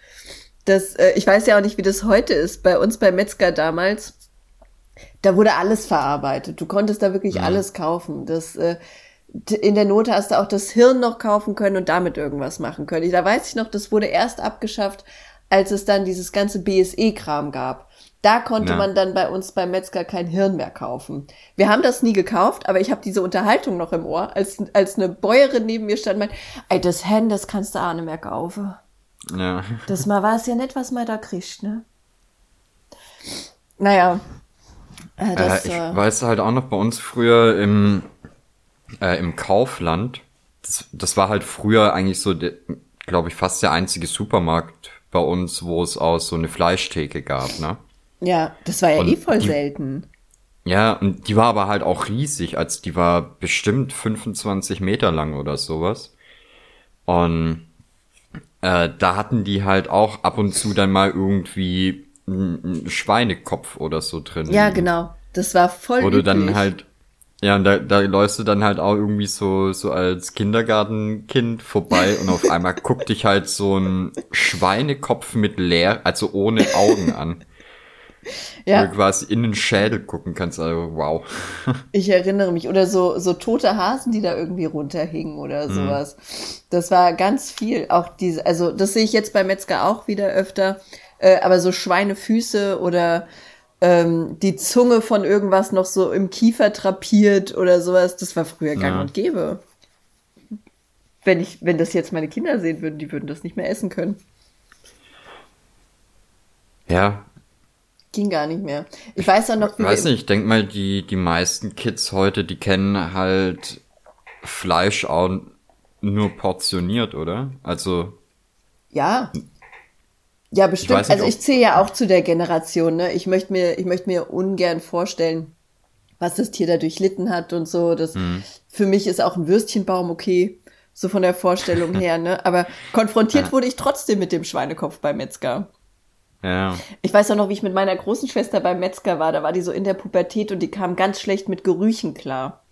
Das, äh, ich weiß ja auch nicht, wie das heute ist. Bei uns bei Metzger damals, da wurde alles verarbeitet. Du konntest da wirklich ja. alles kaufen. Das, äh, in der Note hast du auch das Hirn noch kaufen können und damit irgendwas machen können. Da weiß ich noch, das wurde erst abgeschafft, als es dann dieses ganze BSE-Kram gab. Da konnte ja. man dann bei uns beim Metzger kein Hirn mehr kaufen. Wir haben das nie gekauft, aber ich habe diese Unterhaltung noch im Ohr, als, als eine Bäuerin neben mir stand und meint, ey, das Hen, das kannst du auch nicht mehr kaufen. Ja. Das mal war es ja nicht, was man da kriegt, ne? Naja. Äh, das, äh, ich äh, weiß halt auch noch bei uns früher im, äh, im Kaufland. Das, das war halt früher eigentlich so, glaube ich, fast der einzige Supermarkt bei uns, wo es auch so eine Fleischtheke gab, ne? Ja, das war ja Und eh voll die- selten. Ja, und die war aber halt auch riesig, als die war bestimmt 25 Meter lang oder sowas. Und äh, da hatten die halt auch ab und zu dann mal irgendwie einen Schweinekopf oder so drin. Ja, genau. Das war voll du dann halt, ja, und da, da läufst du dann halt auch irgendwie so, so als Kindergartenkind vorbei und auf einmal guckt dich halt so ein Schweinekopf mit leer, also ohne Augen an. Wo Ja, du quasi in den Schädel gucken kannst, also wow. ich erinnere mich. Oder so, so tote Hasen, die da irgendwie runterhingen oder Mhm. sowas. Das war ganz viel. Auch diese, also das sehe ich jetzt bei Metzger auch wieder öfter. Äh, aber so Schweinefüße oder ähm, die Zunge von irgendwas noch so im Kiefer drapiert oder sowas, das war früher gang Ja. und gäbe. Wenn ich, wenn das jetzt meine Kinder sehen würden, die würden das nicht mehr essen können. Ja, Ging gar nicht mehr. Ich weiß auch noch, wie weiß nicht, ich denk mal, die, die meisten Kids heute, die kennen halt Fleisch auch nur portioniert, oder? Also, Ja. Ja, bestimmt. nicht, also ich zähle ja auch zu der Generation, ne? Ich möchte mir, ich möchte mir ungern vorstellen, was das Tier da durchlitten hat und so. Das, Mhm. Für mich ist auch ein Würstchenbaum okay, so von der Vorstellung her, ne? Aber konfrontiert Ja. wurde ich trotzdem mit dem Schweinekopf beim Metzger. Ja. Ich weiß auch noch, wie ich mit meiner großen Schwester beim Metzger war. Da war die so in der Pubertät und die kam ganz schlecht mit Gerüchen klar.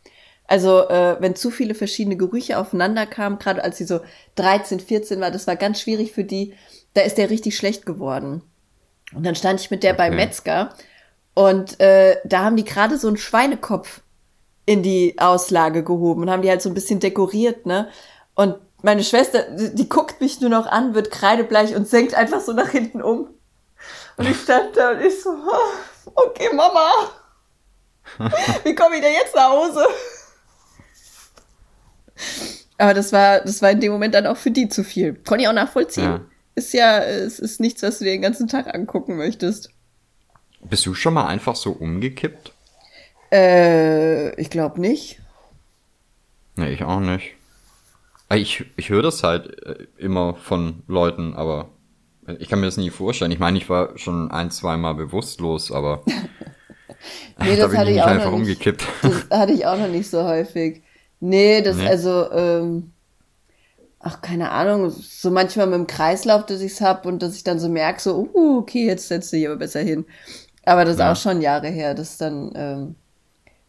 Also, äh, wenn zu viele verschiedene Gerüche aufeinander kamen, gerade als sie so 13, 14 war, das war ganz schwierig für die. Da ist der richtig schlecht geworden. Und dann stand ich mit der beim Okay. Metzger und äh, da haben die gerade so einen Schweinekopf in die Auslage gehoben und haben die halt so ein bisschen dekoriert, ne? Und meine Schwester, die, die guckt mich nur noch an, wird kreidebleich und senkt einfach so nach hinten um. Und ich stand da und ich so, "Ah, okay, Mama, wie komme ich denn jetzt nach Hause? Aber das war, das war in dem Moment dann auch für die zu viel. Konnte ich auch nachvollziehen. Ja. Ist ja, es ist nichts, was du dir den ganzen Tag angucken möchtest. Bist du schon mal einfach so umgekippt? Äh, ich glaube nicht. Nee, ich auch nicht. Äh, Ich, ich höre das halt äh, immer von Leuten, aber ich kann mir das nie vorstellen. Ich meine, ich war schon ein, zweimal bewusstlos, aber Nee, da das bin hatte ich ich auch einfach noch nicht. umgekippt. Das hatte ich auch noch nicht so häufig. Nee, das, Nee. also, ähm, ach, keine Ahnung, so manchmal mit dem Kreislauf, dass ich's hab und dass ich dann so merke, so, uh, okay, jetzt setzt du dich aber besser hin. Aber das ist Ja. auch schon Jahre her, das ist dann, ähm,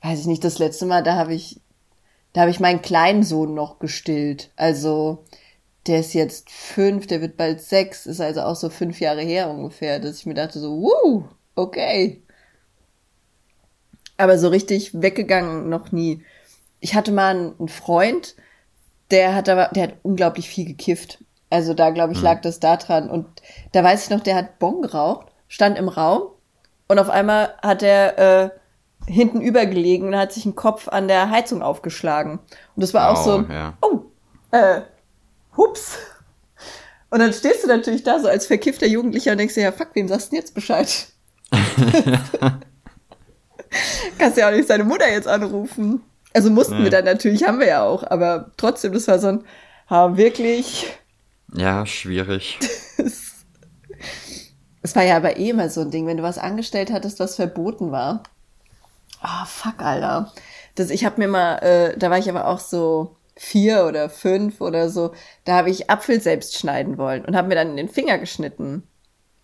weiß ich nicht, das letzte Mal, da habe ich, da habe ich meinen kleinen Sohn noch gestillt. Also, der ist jetzt fünf, der wird bald sechs, ist also auch so fünf Jahre her ungefähr, dass ich mir dachte so, wuh, okay. Aber so richtig weggegangen noch nie. Ich hatte mal einen Freund, der hat aber, der hat unglaublich viel gekifft. Also da, glaube ich, lag das da dran. Und da weiß ich noch, der hat Bon geraucht, stand im Raum und auf einmal hat er äh, hinten übergelegen und hat sich einen Kopf an der Heizung aufgeschlagen. Und das war auch so, ja. oh, äh, hups. Und dann stehst du natürlich da so als verkiffter Jugendlicher und denkst dir, ja, fuck, wem sagst du denn jetzt Bescheid? Kannst ja auch nicht seine Mutter jetzt anrufen. Also mussten Nee. wir dann natürlich, haben wir ja auch, aber trotzdem, das war so ein, ha, wirklich. Ja, schwierig. Es war ja aber eh immer so ein Ding, wenn du was angestellt hattest, was verboten war. Ah, fuck, Alter. Das, ich habe mir mal, äh, da war ich aber auch so vier oder fünf oder so, da habe ich Apfel selbst schneiden wollen und habe mir dann in den Finger geschnitten.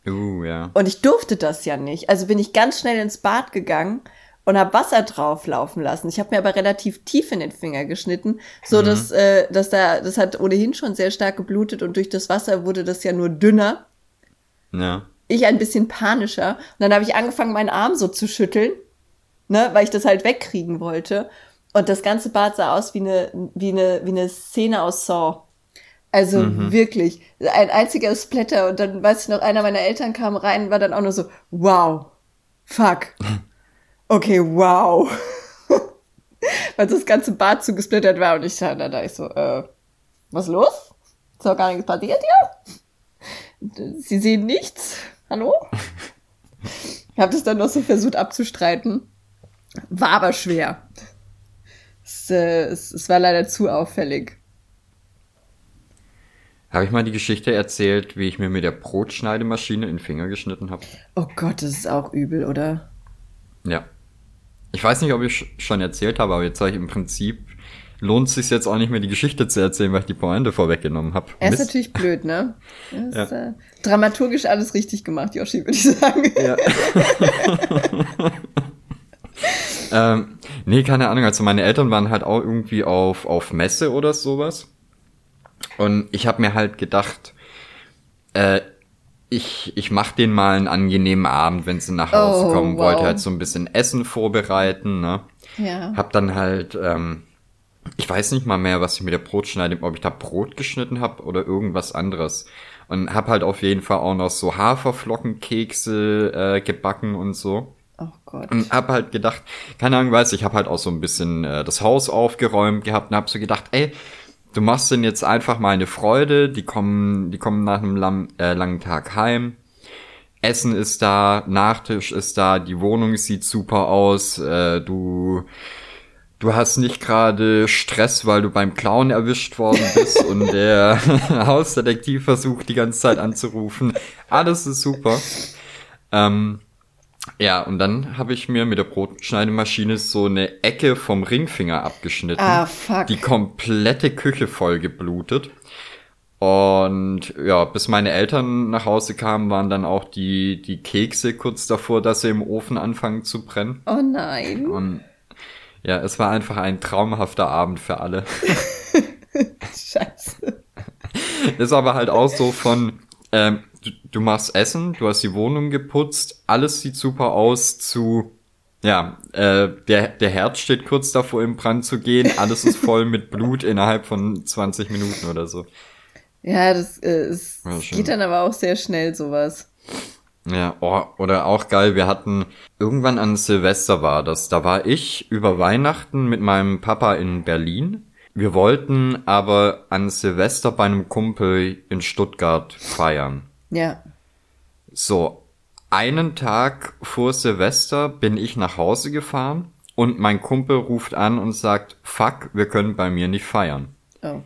Uh, ja. Und ich durfte das ja nicht. Also bin ich ganz schnell ins Bad gegangen und habe Wasser drauf laufen lassen. Ich habe mir aber relativ tief in den Finger geschnitten, so dass, äh, dass da, das hat ohnehin schon sehr stark geblutet und durch das Wasser wurde das ja nur dünner. Ja. Ich ein bisschen panischer. Und dann habe ich angefangen, meinen Arm so zu schütteln, ne, weil ich das halt wegkriegen wollte. Und das ganze Bad sah aus wie eine, wie eine, wie eine Szene aus Saw. Also wirklich, ein einziger Splatter und dann weiß ich noch, einer meiner Eltern kam rein und war dann auch nur so, wow, fuck, okay, wow. Weil das ganze Bad zugesplittert war und ich da, da ich so, äh, was los? Ist doch gar nichts passiert hier? Sie sehen nichts. Hallo? Ich habe das dann noch so versucht abzustreiten. War aber schwer. Es, äh, es, es war leider zu auffällig. Habe ich mal die Geschichte erzählt, wie ich mir mit der Brotschneidemaschine in den Finger geschnitten habe? Oh Gott, das ist auch übel, oder? Ja. Ich weiß nicht, ob ich schon erzählt habe, aber jetzt sage ich im Prinzip, lohnt es sich jetzt auch nicht mehr die Geschichte zu erzählen, weil ich die Pointe vorweggenommen habe. Er ist natürlich blöd, ne? Das ja. äh, dramaturgisch alles richtig gemacht, Yoshi, würde ich sagen. Ja. ähm, nee, keine Ahnung. Also meine Eltern waren halt auch irgendwie auf, auf Messe oder sowas. Und ich habe mir halt gedacht, äh, ich, ich mach denen mal einen angenehmen Abend, wenn sie nach Hause oh, kommen. Wow. Wollte halt so ein bisschen Essen vorbereiten, ne? Ja. Hab dann halt, ähm, ich weiß nicht mal mehr, was ich mit der Brotschneide, ob ich da Brot geschnitten habe oder irgendwas anderes. Und hab halt auf jeden Fall auch noch so Haferflockenkekse äh, gebacken und so. Oh Gott. Und hab halt gedacht, keine Ahnung, weiß ich, hab halt auch so ein bisschen äh, das Haus aufgeräumt gehabt und hab so gedacht, ey, du machst denen jetzt einfach mal eine Freude, die kommen, die kommen nach einem lang, äh, langen Tag heim. Essen ist da, Nachtisch ist da, die Wohnung sieht super aus, äh, du du hast nicht gerade Stress, weil du beim Clown erwischt worden bist und der Hausdetektiv versucht die ganze Zeit anzurufen. Alles ist super. Ähm, ja, und dann habe ich mir mit der Brotschneidemaschine so eine Ecke vom Ringfinger abgeschnitten. Ah, fuck. Die komplette Küche voll geblutet. Und ja, bis meine Eltern nach Hause kamen, waren dann auch die, die Kekse kurz davor, dass sie im Ofen anfangen zu brennen. Oh nein. Und ja, es war einfach ein traumhafter Abend für alle. Scheiße. Ist aber halt auch so von, ähm, du, du machst Essen, du hast die Wohnung geputzt, alles sieht super aus zu, ja, äh, der, der Herz steht kurz davor im Brand zu gehen, alles ist voll mit Blut innerhalb von 20 Minuten oder so. Ja, das, äh, es geht dann aber auch sehr schnell sowas. Ja, oh, oder auch geil, wir hatten irgendwann an Silvester war das. Da war ich über Weihnachten mit meinem Papa in Berlin. Wir wollten aber an Silvester bei einem Kumpel in Stuttgart feiern. Ja. So, einen Tag vor Silvester bin ich nach Hause gefahren und mein Kumpel ruft an und sagt, fuck, wir können bei mir nicht feiern. Oh.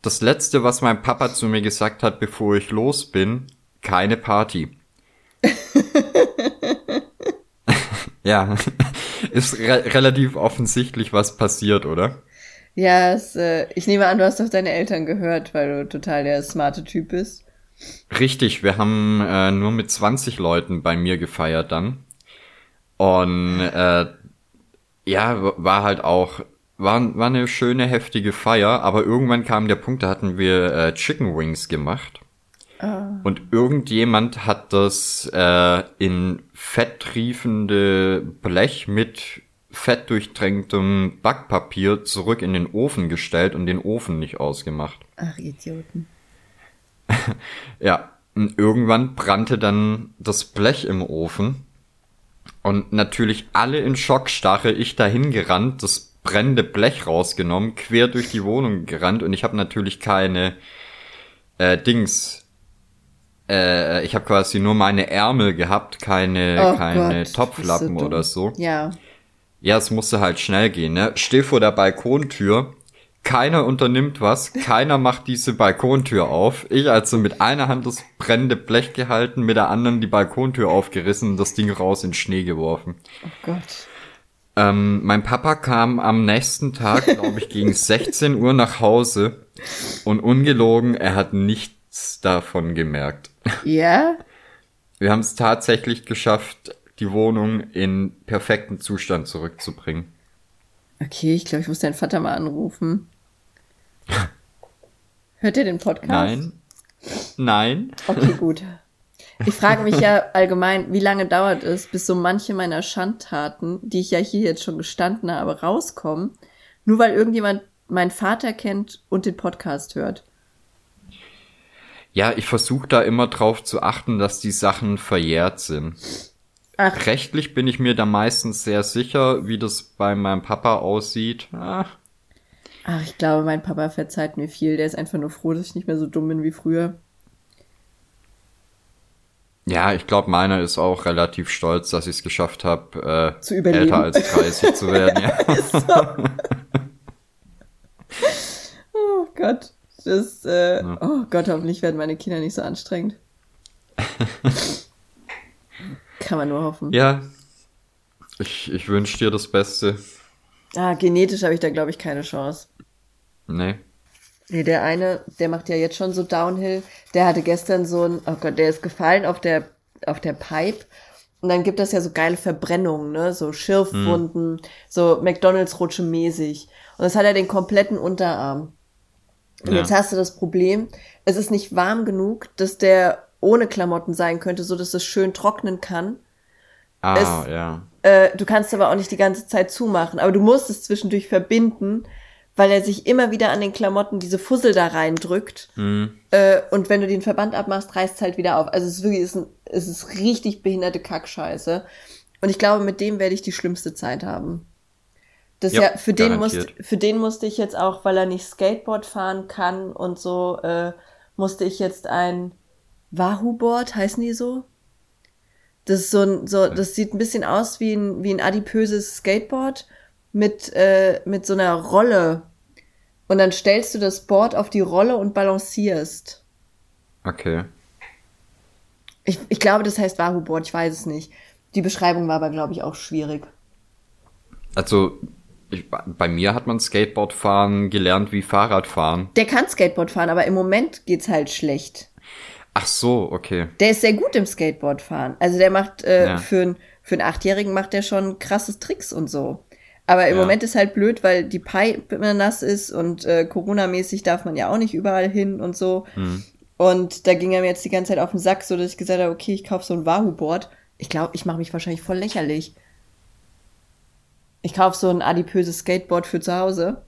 Das letzte, was mein Papa zu mir gesagt hat, bevor ich los bin, keine Party. ja, ist re relativ offensichtlich, was passiert, oder? Ja, es, äh, ich nehme an, du hast doch deine Eltern gehört, weil du total der smarte Typ bist. Richtig, wir haben äh, nur mit 20 Leuten bei mir gefeiert dann. Und äh, ja, war halt auch, war, war eine schöne, heftige Feier, aber irgendwann kam der Punkt, da hatten wir äh, Chicken Wings gemacht. Ah. Und irgendjemand hat das äh, in fetttriefende Blech mit fettdurchtränktem Backpapier zurück in den Ofen gestellt und den Ofen nicht ausgemacht. Ach, Idioten. ja, und irgendwann brannte dann das Blech im Ofen. Und natürlich alle in Schockstarre, ich dahin gerannt, das brennende Blech rausgenommen, quer durch die Wohnung gerannt und ich habe natürlich keine äh, Dings, äh, ich habe quasi nur meine Ärmel gehabt, keine, oh keine Gott, Topflappen so oder so. Ja. Ja, es musste halt schnell gehen, ne? Steh vor der Balkontür, keiner unternimmt was, keiner macht diese Balkontür auf. Ich also mit einer Hand das brennende Blech gehalten, mit der anderen die Balkontür aufgerissen und das Ding raus in Schnee geworfen. Oh Gott. Ähm, mein Papa kam am nächsten Tag, glaube ich, gegen 16 Uhr nach Hause und ungelogen, er hat nichts davon gemerkt. Ja? Wir haben es tatsächlich geschafft, die Wohnung in perfekten Zustand zurückzubringen. Okay, ich glaube, ich muss deinen Vater mal anrufen. Hört ihr den Podcast? Nein. Nein. Okay, gut. Ich frage mich ja allgemein, wie lange dauert es, bis so manche meiner Schandtaten, die ich ja hier jetzt schon gestanden habe, rauskommen, nur weil irgendjemand meinen Vater kennt und den Podcast hört. Ja, ich versuche da immer drauf zu achten, dass die Sachen verjährt sind. Ach. Rechtlich bin ich mir da meistens sehr sicher, wie das bei meinem Papa aussieht. Ah. Ach, ich glaube, mein Papa verzeiht mir viel. Der ist einfach nur froh, dass ich nicht mehr so dumm bin wie früher. Ja, ich glaube, meiner ist auch relativ stolz, dass ich es geschafft habe, äh, älter als 30 zu werden. Ja. Oh Gott. Das, äh, Ja. oh Gott, hoffentlich werden meine Kinder nicht so anstrengend. Kann man nur hoffen. ja. Ich, ich wünsche dir das Beste. Ah, genetisch habe ich da, glaube ich, keine Chance. Nee. Nee, der eine, der macht ja jetzt schon so Downhill. Der hatte gestern so ein, oh Gott, der ist gefallen auf der, auf der Pipe. Und dann gibt das ja so geile Verbrennungen, ne? So Schürfwunden, so McDonalds-Rutsche mäßig. Und das hat er den kompletten Unterarm. Und Ja. jetzt hast du das Problem, es ist nicht warm genug, dass der ohne Klamotten sein könnte, so dass es schön trocknen kann. Ah, Es- ja. Äh, du kannst aber auch nicht die ganze Zeit zumachen. Aber du musst es zwischendurch verbinden, weil er sich immer wieder an den Klamotten diese Fussel da reindrückt. Hm. Äh, und wenn du den Verband abmachst, reißt es halt wieder auf. Also es ist wirklich, es ist, ein, es ist richtig behinderte Kackscheiße. Und ich glaube, mit dem werde ich die schlimmste Zeit haben. Das Ja, ja, für den musste, für den musste ich jetzt auch, weil er nicht Skateboard fahren kann und so, äh, musste ich jetzt ein Wahoo-Board, heißen die so? Das ist so ein, so, das sieht ein bisschen aus wie ein, wie ein adipöses Skateboard mit, äh, mit so einer Rolle. Und dann stellst du das Board auf die Rolle und balancierst. Okay. Ich, ich glaube, das heißt Wahoo-Board, ich weiß es nicht. Die Beschreibung war aber, glaube ich, auch schwierig. Also, ich, bei mir hat man Skateboardfahren gelernt wie Fahrradfahren. Der kann Skateboard fahren, aber im Moment geht's halt schlecht. Ach so, okay. Der ist sehr gut im Skateboard fahren. Also der macht äh, Ja. für, einen- für einen Achtjährigen macht der schon krasses Tricks und so. Aber im Ja. Moment ist halt blöd, weil die Pipe immer nass ist und äh, Corona-mäßig darf man ja auch nicht überall hin und so. Hm. Und da ging er mir jetzt die ganze Zeit auf den Sack, so dass ich gesagt habe, okay, ich kaufe so ein Wahoo-Board. Ich glaube, ich mache mich wahrscheinlich voll lächerlich. Ich kaufe so ein adipöses Skateboard für zu Hause.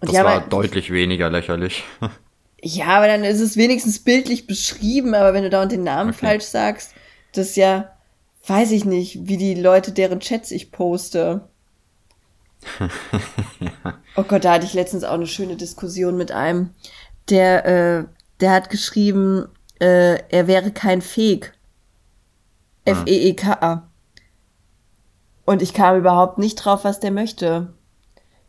Und Das war halt- deutlich weniger lächerlich. ja, aber dann ist es wenigstens bildlich beschrieben, aber wenn du da und den Namen Okay. falsch sagst, das ist ja, weiß ich nicht, wie die Leute, deren Chats ich poste. Oh Gott, da hatte ich letztens auch eine schöne Diskussion mit einem, der, äh, der hat geschrieben, äh, er wäre kein Fake. F-E-E-K-A. Und ich kam überhaupt nicht drauf, was der möchte.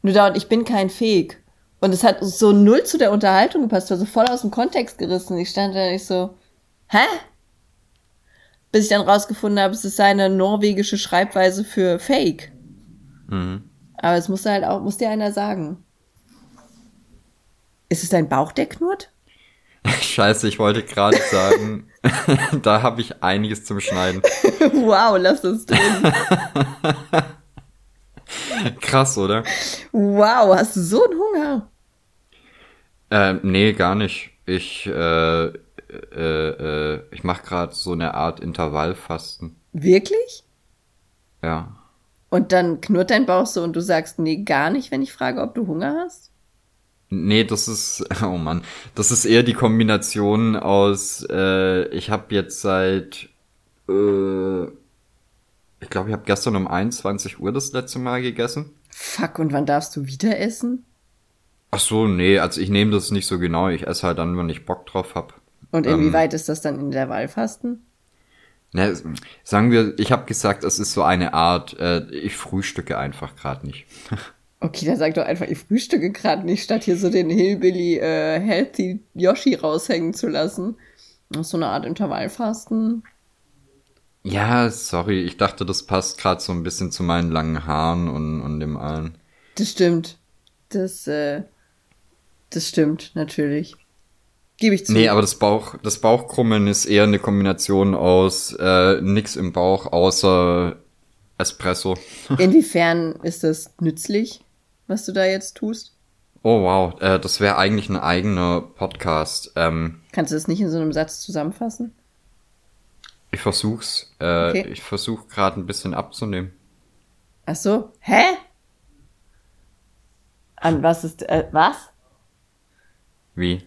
Nur da und ich bin kein Fake. Und es hat so null zu der Unterhaltung gepasst, war so voll aus dem Kontext gerissen. Ich stand da nicht so, hä? Bis ich dann rausgefunden habe, es ist seine norwegische Schreibweise für Fake. Mhm. Aber es musste halt auch, muss dir einer sagen. Ist es dein Bauch, der knurrt? Scheiße, ich wollte gerade sagen, da habe ich einiges zum Schneiden. wow, lass das drin. Krass, oder? Wow, hast du so einen Hunger? Äh, nee, gar nicht. Ich, äh, äh, äh, ich mache gerade so eine Art Intervallfasten. Wirklich? Ja. Und dann knurrt dein Bauch so und du sagst, nee, gar nicht, wenn ich frage, ob du Hunger hast? Nee, das ist, oh Mann, das ist eher die Kombination aus, äh, ich habe jetzt seit, äh, ich glaube, ich habe gestern um 21 Uhr das letzte Mal gegessen. Fuck, und wann darfst du wieder essen? Ach so, nee, also ich nehme das nicht so genau. Ich esse halt dann, wenn ich Bock drauf hab. Und Ähm. inwieweit ist das dann in der Wahlfasten? Ne, sagen wir, ich habe gesagt, es ist so eine Art, äh, ich frühstücke einfach gerade nicht. Okay, dann sag doch einfach, ich frühstücke gerade nicht, statt hier so den Hillbilly äh, Healthy Yoshi raushängen zu lassen. So eine Art Intervallfasten. Ja, sorry, ich dachte, das passt gerade so ein bisschen zu meinen langen Haaren und, und dem allen. Das stimmt. Das, äh, das stimmt, natürlich. Gebe ich zu. Nee, aber das Bauch, das Bauchkrummeln ist eher eine Kombination aus äh, nix im Bauch außer Espresso. Inwiefern ist das nützlich, was du da jetzt tust? Oh wow, äh, das wäre eigentlich ein eigener Podcast. Ähm, Kannst du das nicht in so einem Satz zusammenfassen? Ich versuch's. Äh, Okay. Ich versuch gerade ein bisschen abzunehmen. Ach so. Hä? An was ist, äh, was? Wie?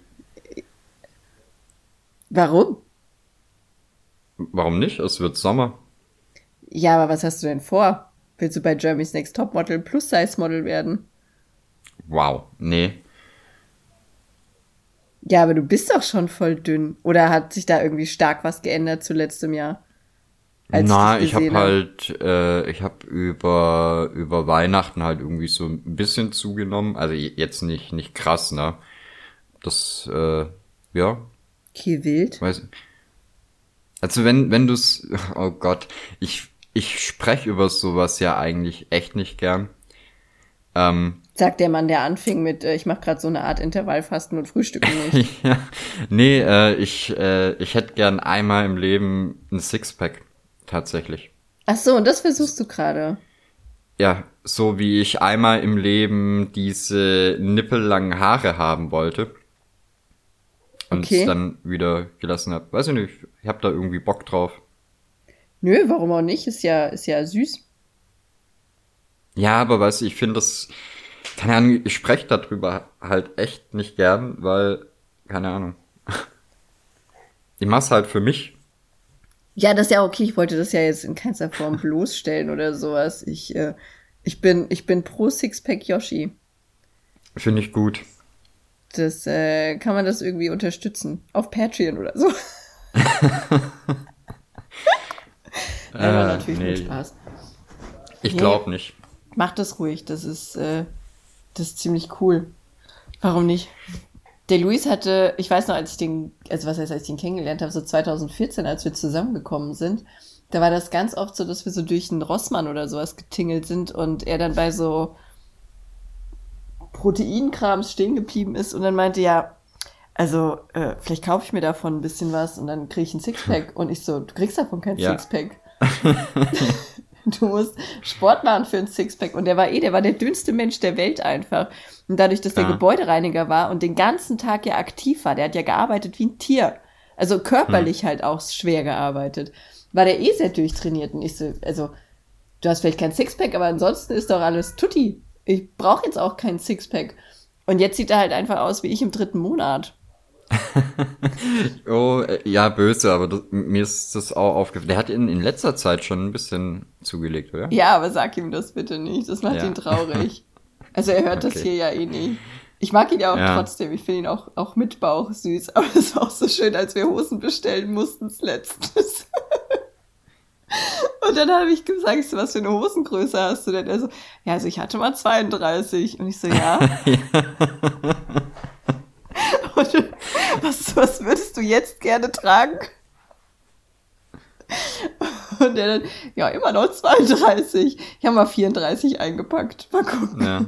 Warum? Warum nicht? Es wird Sommer. Ja, aber was hast du denn vor? Willst du bei Jeremy's Next Topmodel Plus-Size-Model werden? Wow, nee. Ja, aber du bist doch schon voll dünn. Oder hat sich da irgendwie stark was geändert zu letztem Jahr? Na, ich, ich habe halt, äh, ich habe über über Weihnachten halt irgendwie so ein bisschen zugenommen. Also jetzt nicht nicht krass, ne? Das, äh, ja. Okay, wild. Weiß, also wenn wenn du's, oh Gott, ich ich spreche über sowas ja eigentlich echt nicht gern. Ähm, Sagt der Mann, der anfing mit, äh, ich mache gerade so eine Art Intervallfasten und Frühstücken nicht. ja, nee, äh, ich, äh, ich hätte gern einmal im Leben ein Sixpack, tatsächlich. Ach so, und das versuchst du gerade. Ja, so wie ich einmal im Leben diese nippellangen Haare haben wollte. Und okay. dann wieder gelassen habe. Weiß ich nicht, ich habe da irgendwie Bock drauf. Nö, warum auch nicht? Ist ja, ist ja süß. Ja, aber weißt du, ich finde das, keine Ahnung, ich spreche darüber halt echt nicht gern, weil, keine Ahnung. Ich mach's halt für mich. Ja, das ist ja okay. Ich wollte das ja jetzt in keinster Form bloßstellen oder sowas. Ich, äh, ich bin, ich bin pro Sixpack Yoshi. Finde ich gut. Das, äh, kann man das irgendwie unterstützen. Auf Patreon oder so. ja, äh, natürlich nee. Spaß. Ich glaube nee. nicht. Mach das ruhig. Das ist, äh, das ist ziemlich cool. Warum nicht? Der Luis hatte, ich weiß noch, als ich den, also was heißt, als ich ihn kennengelernt habe, so 2014, als wir zusammengekommen sind, da war das ganz oft so, dass wir so durch einen Rossmann oder sowas getingelt sind und er dann bei so Proteinkrams stehen geblieben ist und dann meinte, ja, also äh, vielleicht kaufe ich mir davon ein bisschen was und dann kriege ich ein Sixpack und ich so, du kriegst davon kein ja. Sixpack. Du musst Sport machen für ein Sixpack. Und der war eh, der war der dünnste Mensch der Welt einfach. Und dadurch, dass der ja. Gebäudereiniger war und den ganzen Tag ja aktiv war, der hat ja gearbeitet wie ein Tier. Also körperlich hm. halt auch schwer gearbeitet. War der eh sehr durchtrainiert. Und ich so, also, du hast vielleicht kein Sixpack, aber ansonsten ist doch alles tutti. Ich brauche jetzt auch kein Sixpack. Und jetzt sieht er halt einfach aus wie ich im dritten Monat. oh, äh, ja, böse, aber das, mir ist das auch aufgefallen. Der hat in, in letzter Zeit schon ein bisschen zugelegt, oder? Ja, aber sag ihm das bitte nicht. Das macht ja. ihn traurig. Also er hört okay. das hier ja eh nicht. Ich mag ihn ja auch ja. trotzdem. Ich finde ihn auch, auch mit Bauch süß. Aber es war auch so schön, als wir Hosen bestellen mussten, das letztes. Und dann habe ich gesagt, so, was für eine Hosengröße hast du denn? Er so, ja, also ich hatte mal 32. Und ich so, ja. ja. Was, was würdest du jetzt gerne tragen? Und er dann, ja, immer noch 32. Ich habe mal 34 eingepackt. Mal gucken. Ja.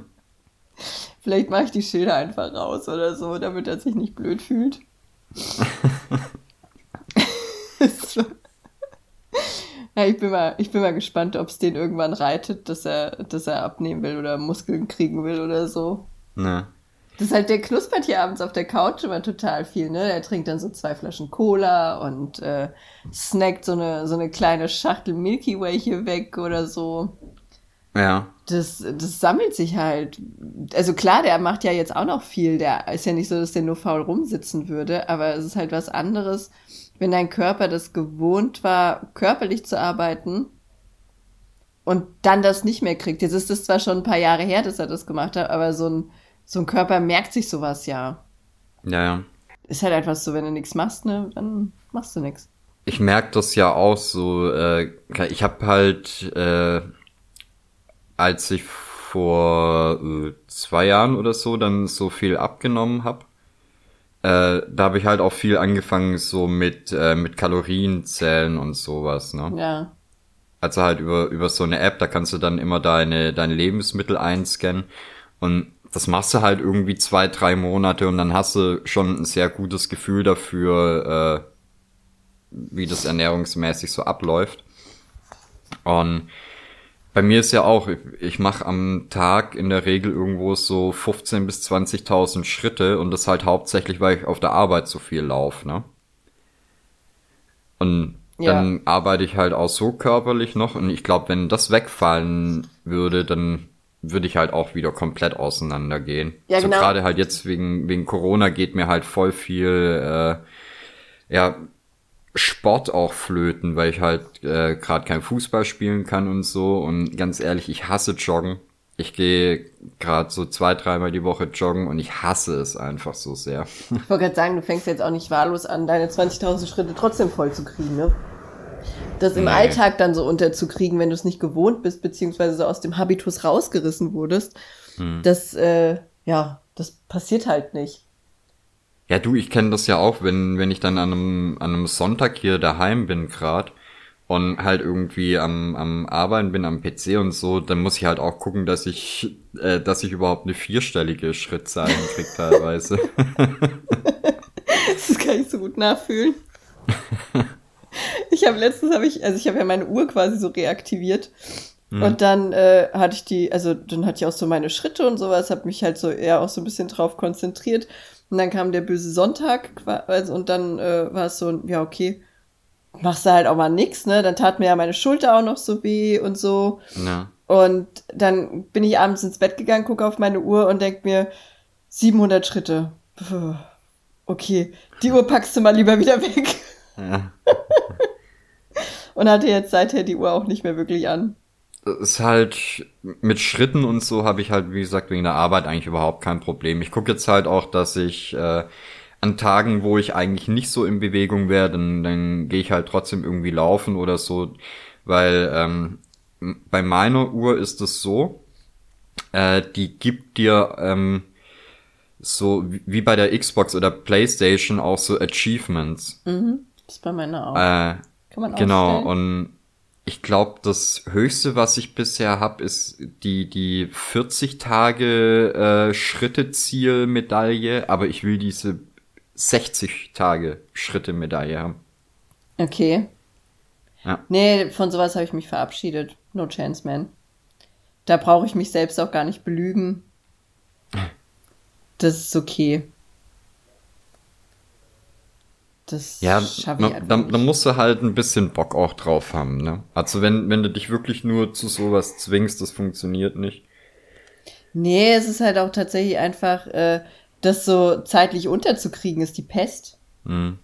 Vielleicht mache ich die Schilder einfach raus oder so, damit er sich nicht blöd fühlt. so. Ja, ich bin mal, ich bin mal gespannt, ob es den irgendwann reitet, dass er, dass er abnehmen will oder Muskeln kriegen will oder so. Ja. Das ist halt, der knuspert hier abends auf der Couch immer total viel, ne? Er trinkt dann so zwei Flaschen Cola und äh, snackt so eine, so eine kleine Schachtel Milky Way hier weg oder so. Ja. Das, das sammelt sich halt. Also klar, der macht ja jetzt auch noch viel. Der ist ja nicht so, dass der nur faul rumsitzen würde, aber es ist halt was anderes, wenn dein Körper das gewohnt war, körperlich zu arbeiten und dann das nicht mehr kriegt. Jetzt ist es zwar schon ein paar Jahre her, dass er das gemacht hat, aber so ein so ein Körper merkt sich sowas ja. Ja, ja. Ist halt einfach so, wenn du nichts machst, ne, dann machst du nichts. Ich merke das ja auch so. Äh, ich habe halt, äh, als ich vor äh, zwei Jahren oder so dann so viel abgenommen habe, äh, da habe ich halt auch viel angefangen so mit äh, mit Kalorienzählen und sowas, ne? Ja. Also halt über über so eine App, da kannst du dann immer deine deine Lebensmittel einscannen und das machst du halt irgendwie zwei, drei Monate und dann hast du schon ein sehr gutes Gefühl dafür, äh, wie das ernährungsmäßig so abläuft. Und bei mir ist ja auch, ich, ich mache am Tag in der Regel irgendwo so 15 bis 20.000 Schritte und das halt hauptsächlich, weil ich auf der Arbeit so viel laufe, ne? Und dann ja. arbeite ich halt auch so körperlich noch und ich glaube, wenn das wegfallen würde, dann würde ich halt auch wieder komplett auseinandergehen. Ja, genau. So gerade halt jetzt wegen, wegen Corona geht mir halt voll viel, äh, ja, Sport auch flöten, weil ich halt äh, gerade kein Fußball spielen kann und so. Und ganz ehrlich, ich hasse Joggen. ich gehe gerade so zwei, dreimal die Woche joggen und ich hasse es einfach so sehr. Ich wollte gerade sagen, du fängst jetzt auch nicht wahllos an, deine 20.000 Schritte trotzdem voll zu kriegen, ne? Das im nee. Alltag dann so unterzukriegen, wenn du es nicht gewohnt bist, beziehungsweise so aus dem Habitus rausgerissen wurdest, hm. das, äh, ja, das passiert halt nicht. Ja, du, ich kenne das ja auch, wenn, wenn ich dann an einem, an einem Sonntag hier daheim bin gerade und halt irgendwie am, am Arbeiten bin, am PC und so, dann muss ich halt auch gucken, dass ich, äh, dass ich überhaupt eine vierstellige Schrittzahl hinkriege teilweise. das kann ich so gut nachfühlen. Ich habe letztens, habe ich, also ich habe ja meine Uhr quasi so reaktiviert. Mhm. Und dann äh, hatte ich die, also dann hatte ich auch so meine Schritte und sowas, habe mich halt so eher auch so ein bisschen drauf konzentriert. Und dann kam der böse Sonntag also, und dann äh, war es so, ja, okay, machst du halt auch mal nix, ne? Dann tat mir ja meine Schulter auch noch so weh und so. Ja. Und dann bin ich abends ins Bett gegangen, gucke auf meine Uhr und denk mir, 700 Schritte. Okay, die Uhr packst du mal lieber wieder weg. Ja. und hatte jetzt seither die Uhr auch nicht mehr wirklich an. Das ist halt mit Schritten und so habe ich halt, wie gesagt, wegen der Arbeit eigentlich überhaupt kein Problem. Ich gucke jetzt halt auch, dass ich äh, an Tagen, wo ich eigentlich nicht so in Bewegung wäre, dann, dann gehe ich halt trotzdem irgendwie laufen oder so, weil ähm, bei meiner Uhr ist es so, äh, die gibt dir ähm, so wie bei der Xbox oder PlayStation auch so Achievements. Mhm, das ist bei meiner auch. Äh, Kann man Genau, und ich glaube, das höchste, was ich bisher habe, ist die, die 40 Tage äh, Schritte-Ziel-Medaille, aber ich will diese 60 Tage Schritte Medaille haben. Okay. Ja. Nee, von sowas habe ich mich verabschiedet. No chance, man. Da brauche ich mich selbst auch gar nicht belügen. Das ist okay. Das ja, ich dann, dann musst du halt ein bisschen Bock auch drauf haben, ne? Also wenn, wenn du dich wirklich nur zu sowas zwingst, das funktioniert nicht. Nee, es ist halt auch tatsächlich einfach, äh, das so zeitlich unterzukriegen, ist die Pest. Mhm.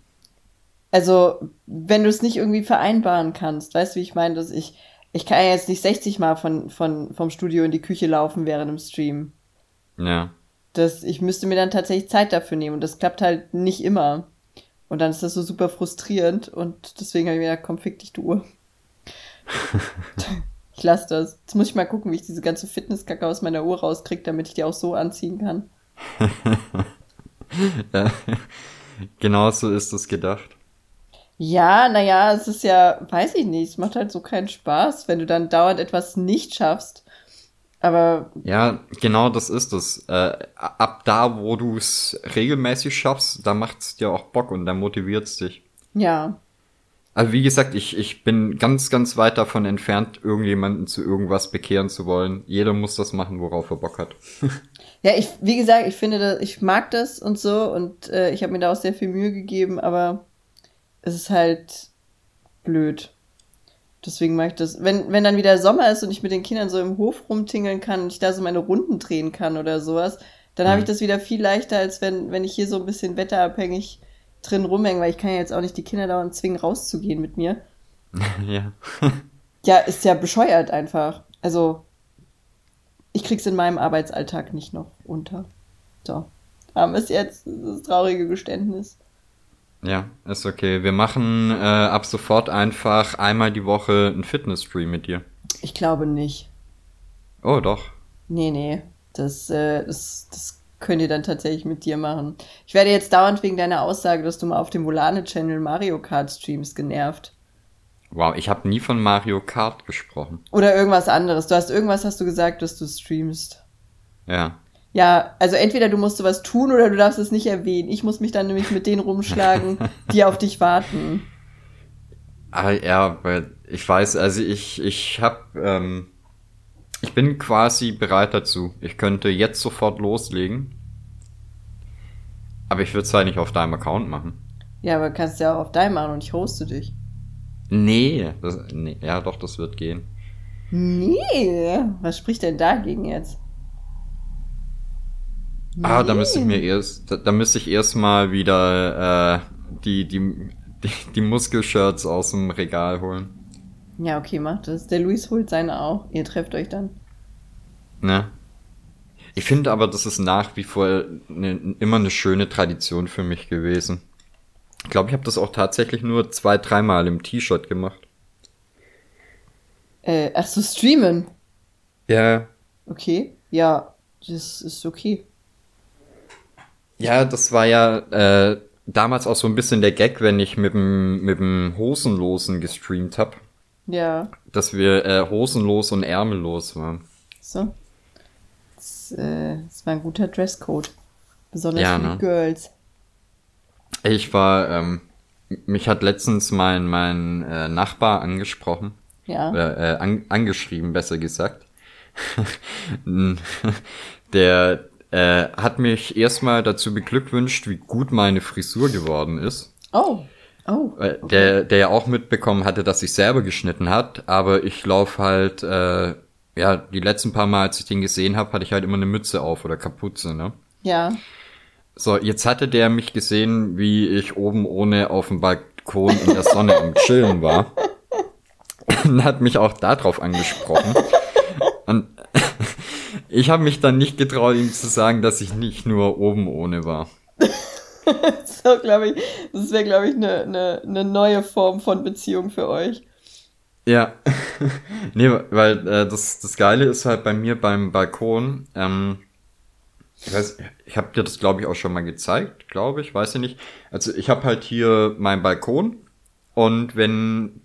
Also, wenn du es nicht irgendwie vereinbaren kannst, weißt du, wie ich meine, dass ich, ich kann ja jetzt nicht 60 Mal von, von, vom Studio in die Küche laufen während dem Stream. Ja. Das, ich müsste mir dann tatsächlich Zeit dafür nehmen und das klappt halt nicht immer. Und dann ist das so super frustrierend und deswegen habe ich mir gedacht, komm, fick dich, du Uhr. ich lasse das. Jetzt muss ich mal gucken, wie ich diese ganze Fitnesskacke aus meiner Uhr rauskriege, damit ich die auch so anziehen kann. ja, genau so ist es gedacht. Ja, naja, es ist ja, weiß ich nicht, es macht halt so keinen Spaß, wenn du dann dauernd etwas nicht schaffst. Aber. Ja, genau das ist es. Äh, ab da, wo du es regelmäßig schaffst, da macht es dir auch Bock und da motiviert es dich. Ja. Also wie gesagt, ich, ich bin ganz, ganz weit davon entfernt, irgendjemanden zu irgendwas bekehren zu wollen. Jeder muss das machen, worauf er Bock hat. ja, ich, wie gesagt, ich finde, das, ich mag das und so und äh, ich habe mir da auch sehr viel Mühe gegeben, aber es ist halt blöd. Deswegen mache ich das. Wenn, wenn dann wieder Sommer ist und ich mit den Kindern so im Hof rumtingeln kann und ich da so meine Runden drehen kann oder sowas, dann mhm. habe ich das wieder viel leichter, als wenn, wenn ich hier so ein bisschen wetterabhängig drin rumhängen, weil ich kann ja jetzt auch nicht die Kinder dauernd zwingen, rauszugehen mit mir. ja. ja, ist ja bescheuert einfach. Also, ich krieg's in meinem Arbeitsalltag nicht noch unter. So. Haben es jetzt das traurige Geständnis. Ja, ist okay. Wir machen äh, ab sofort einfach einmal die Woche einen Fitness-Stream mit dir. Ich glaube nicht. Oh, doch. Nee, nee. Das, äh, das, das könnt ihr dann tatsächlich mit dir machen. Ich werde jetzt dauernd wegen deiner Aussage, dass du mal auf dem Volane-Channel Mario Kart streamst, genervt. Wow, ich habe nie von Mario Kart gesprochen. Oder irgendwas anderes. Du hast irgendwas hast du gesagt, dass du streamst. Ja. Ja, also entweder du musst sowas tun oder du darfst es nicht erwähnen. Ich muss mich dann nämlich mit denen rumschlagen, die auf dich warten. Ah, ja, weil ich weiß, also ich, ich habe ähm, ich bin quasi bereit dazu. Ich könnte jetzt sofort loslegen. Aber ich würde es halt nicht auf deinem Account machen. Ja, aber kannst ja auch auf deinem machen und ich hoste dich. Nee, das, nee, ja doch, das wird gehen. Nee, was spricht denn dagegen jetzt? Nee. Ah, da müsste ich mir erst, da, da müsste ich erstmal wieder äh, die, die, die, die Muskelshirts aus dem Regal holen. Ja, okay, macht das. Der Luis holt seine auch. Ihr trefft euch dann. Ne? Ich finde aber, das ist nach wie vor ne, immer eine schöne Tradition für mich gewesen. Ich glaube, ich habe das auch tatsächlich nur zwei, dreimal im T-Shirt gemacht. Äh, ach so, streamen. Ja. Okay. Ja, das ist okay. Ja, das war ja äh, damals auch so ein bisschen der Gag, wenn ich mit dem, mit dem Hosenlosen gestreamt hab. Ja. Dass wir äh, hosenlos und ärmellos waren. So. Das, äh, das war ein guter Dresscode. Besonders Ja, für die ne? Girls. Ich war, ähm, mich hat letztens mein, mein äh, Nachbar angesprochen. Ja. Äh, an, angeschrieben, besser gesagt. der äh, hat mich erstmal dazu beglückwünscht, wie gut meine Frisur geworden ist. Oh. Oh. Äh, Der, der ja auch mitbekommen hatte, dass ich selber geschnitten hat, aber ich laufe halt, äh, ja, die letzten paar Mal, als ich den gesehen habe, hatte ich halt immer eine Mütze auf oder Kapuze, ne? Ja. So, jetzt hatte der mich gesehen, wie ich oben ohne auf dem Balkon in der Sonne am Chillen war. Und hat mich auch darauf angesprochen. Und ich habe mich dann nicht getraut, ihm zu sagen, dass ich nicht nur oben ohne war. So, glaube ich, das wäre, glaube ich, eine ne, ne neue Form von Beziehung für euch. Ja. nee, weil äh, das, das Geile ist halt bei mir beim Balkon, ähm, ich weiß, ich habe dir das glaube ich auch schon mal gezeigt, glaube ich, weiß ich nicht. Also ich habe halt hier meinen Balkon und wenn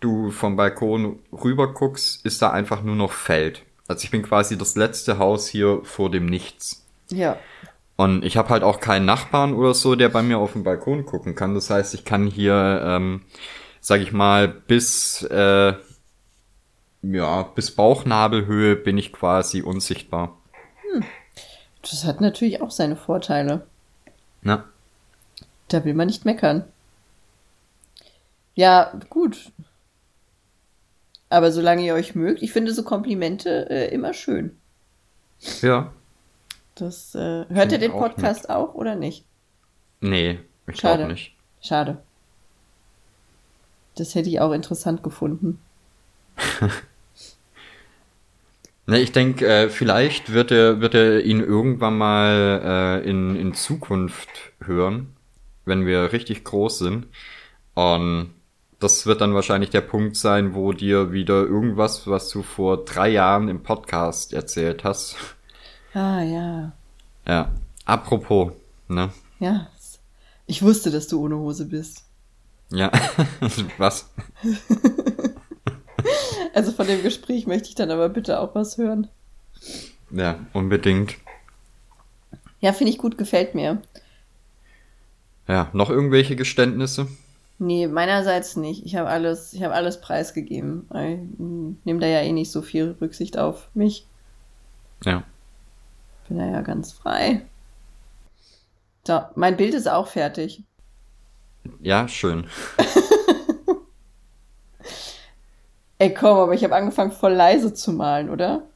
du vom Balkon rüber guckst, ist da einfach nur noch Feld. Also ich bin quasi das letzte Haus hier vor dem Nichts. Ja. Und ich habe halt auch keinen Nachbarn oder so, der bei mir auf den Balkon gucken kann. Das heißt, ich kann hier, ähm, sag ich mal, bis äh, ja bis Bauchnabelhöhe bin ich quasi unsichtbar. Das hat natürlich auch seine Vorteile. Na, Da will man nicht meckern. Ja, gut. Aber solange ihr euch mögt, ich finde so Komplimente äh, immer schön. ja, Das, äh, hört ihr den ich auch Podcast auch oder nicht? nee, ich Schade. glaube nicht. Schade. Das hätte ich auch interessant gefunden. Ne, ich denke, äh, vielleicht wird er wird er ihn irgendwann mal äh, in in Zukunft hören, wenn wir richtig groß sind. Und das wird dann wahrscheinlich der Punkt sein, wo dir wieder irgendwas, was du vor drei Jahren im Podcast erzählt hast. Ah, ja. Ja. Apropos, ne? Ja. Ich wusste, dass du ohne Hose bist. Ja. was? Also von dem Gespräch möchte ich dann aber bitte auch was hören. Ja, unbedingt. Ja, finde ich gut, gefällt mir. Ja, noch irgendwelche Geständnisse? Nee, meinerseits nicht. Ich habe alles, ich habe alles preisgegeben. Ich nehme da ja eh nicht so viel Rücksicht auf mich. Ja. Bin da ja ganz frei. So, mein Bild ist auch fertig. Ja, schön. Ey, komm, aber ich habe angefangen voll leise zu malen, oder?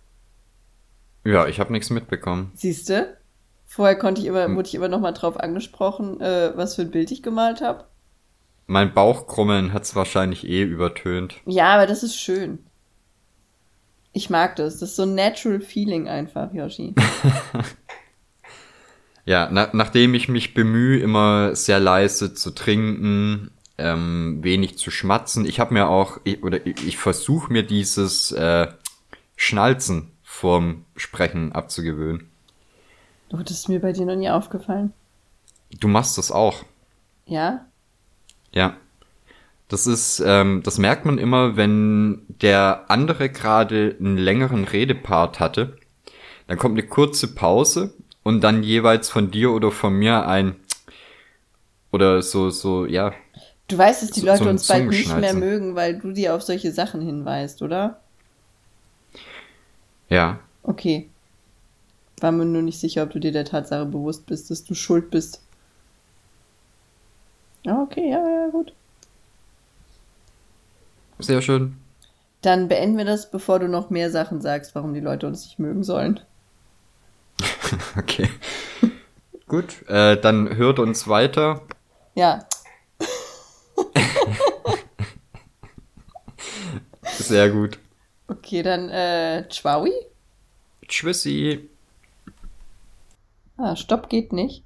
Ja, ich habe nichts mitbekommen. Siehste? Vorher konnte ich immer, wurde ich immer noch mal drauf angesprochen, äh, was für ein Bild ich gemalt habe. Mein Bauchkrummeln hat's wahrscheinlich eh übertönt. Ja, aber das ist schön. Ich mag das. Das ist so ein natural feeling einfach, Yoshi. Ja, na, nachdem ich mich bemühe, immer sehr leise zu trinken, ähm, wenig zu schmatzen. Ich habe mir auch, ich, oder ich, ich versuche mir dieses äh, Schnalzen vorm Sprechen abzugewöhnen. Oh, das ist mir bei dir noch nie aufgefallen. Du machst das auch. Ja? Ja. Das ist, ähm, das merkt man immer, wenn der andere gerade einen längeren Redepart hatte. Dann kommt eine kurze Pause und dann jeweils von dir oder von mir ein oder so, so, ja. Du weißt, dass die So- Leute so uns bald nicht mehr mögen, weil du die auf solche Sachen hinweist, oder? Ja. Okay. War mir nur nicht sicher, ob du dir der Tatsache bewusst bist, dass du schuld bist. Ah, Okay, ja, ja, gut. Sehr schön. Dann beenden wir das, bevor du noch mehr Sachen sagst, warum die Leute uns nicht mögen sollen. Okay. Gut, äh, dann hört uns weiter. Ja, Sehr gut. okay, dann äh, Chwaui? Tschüssi. Ah, Stopp geht nicht.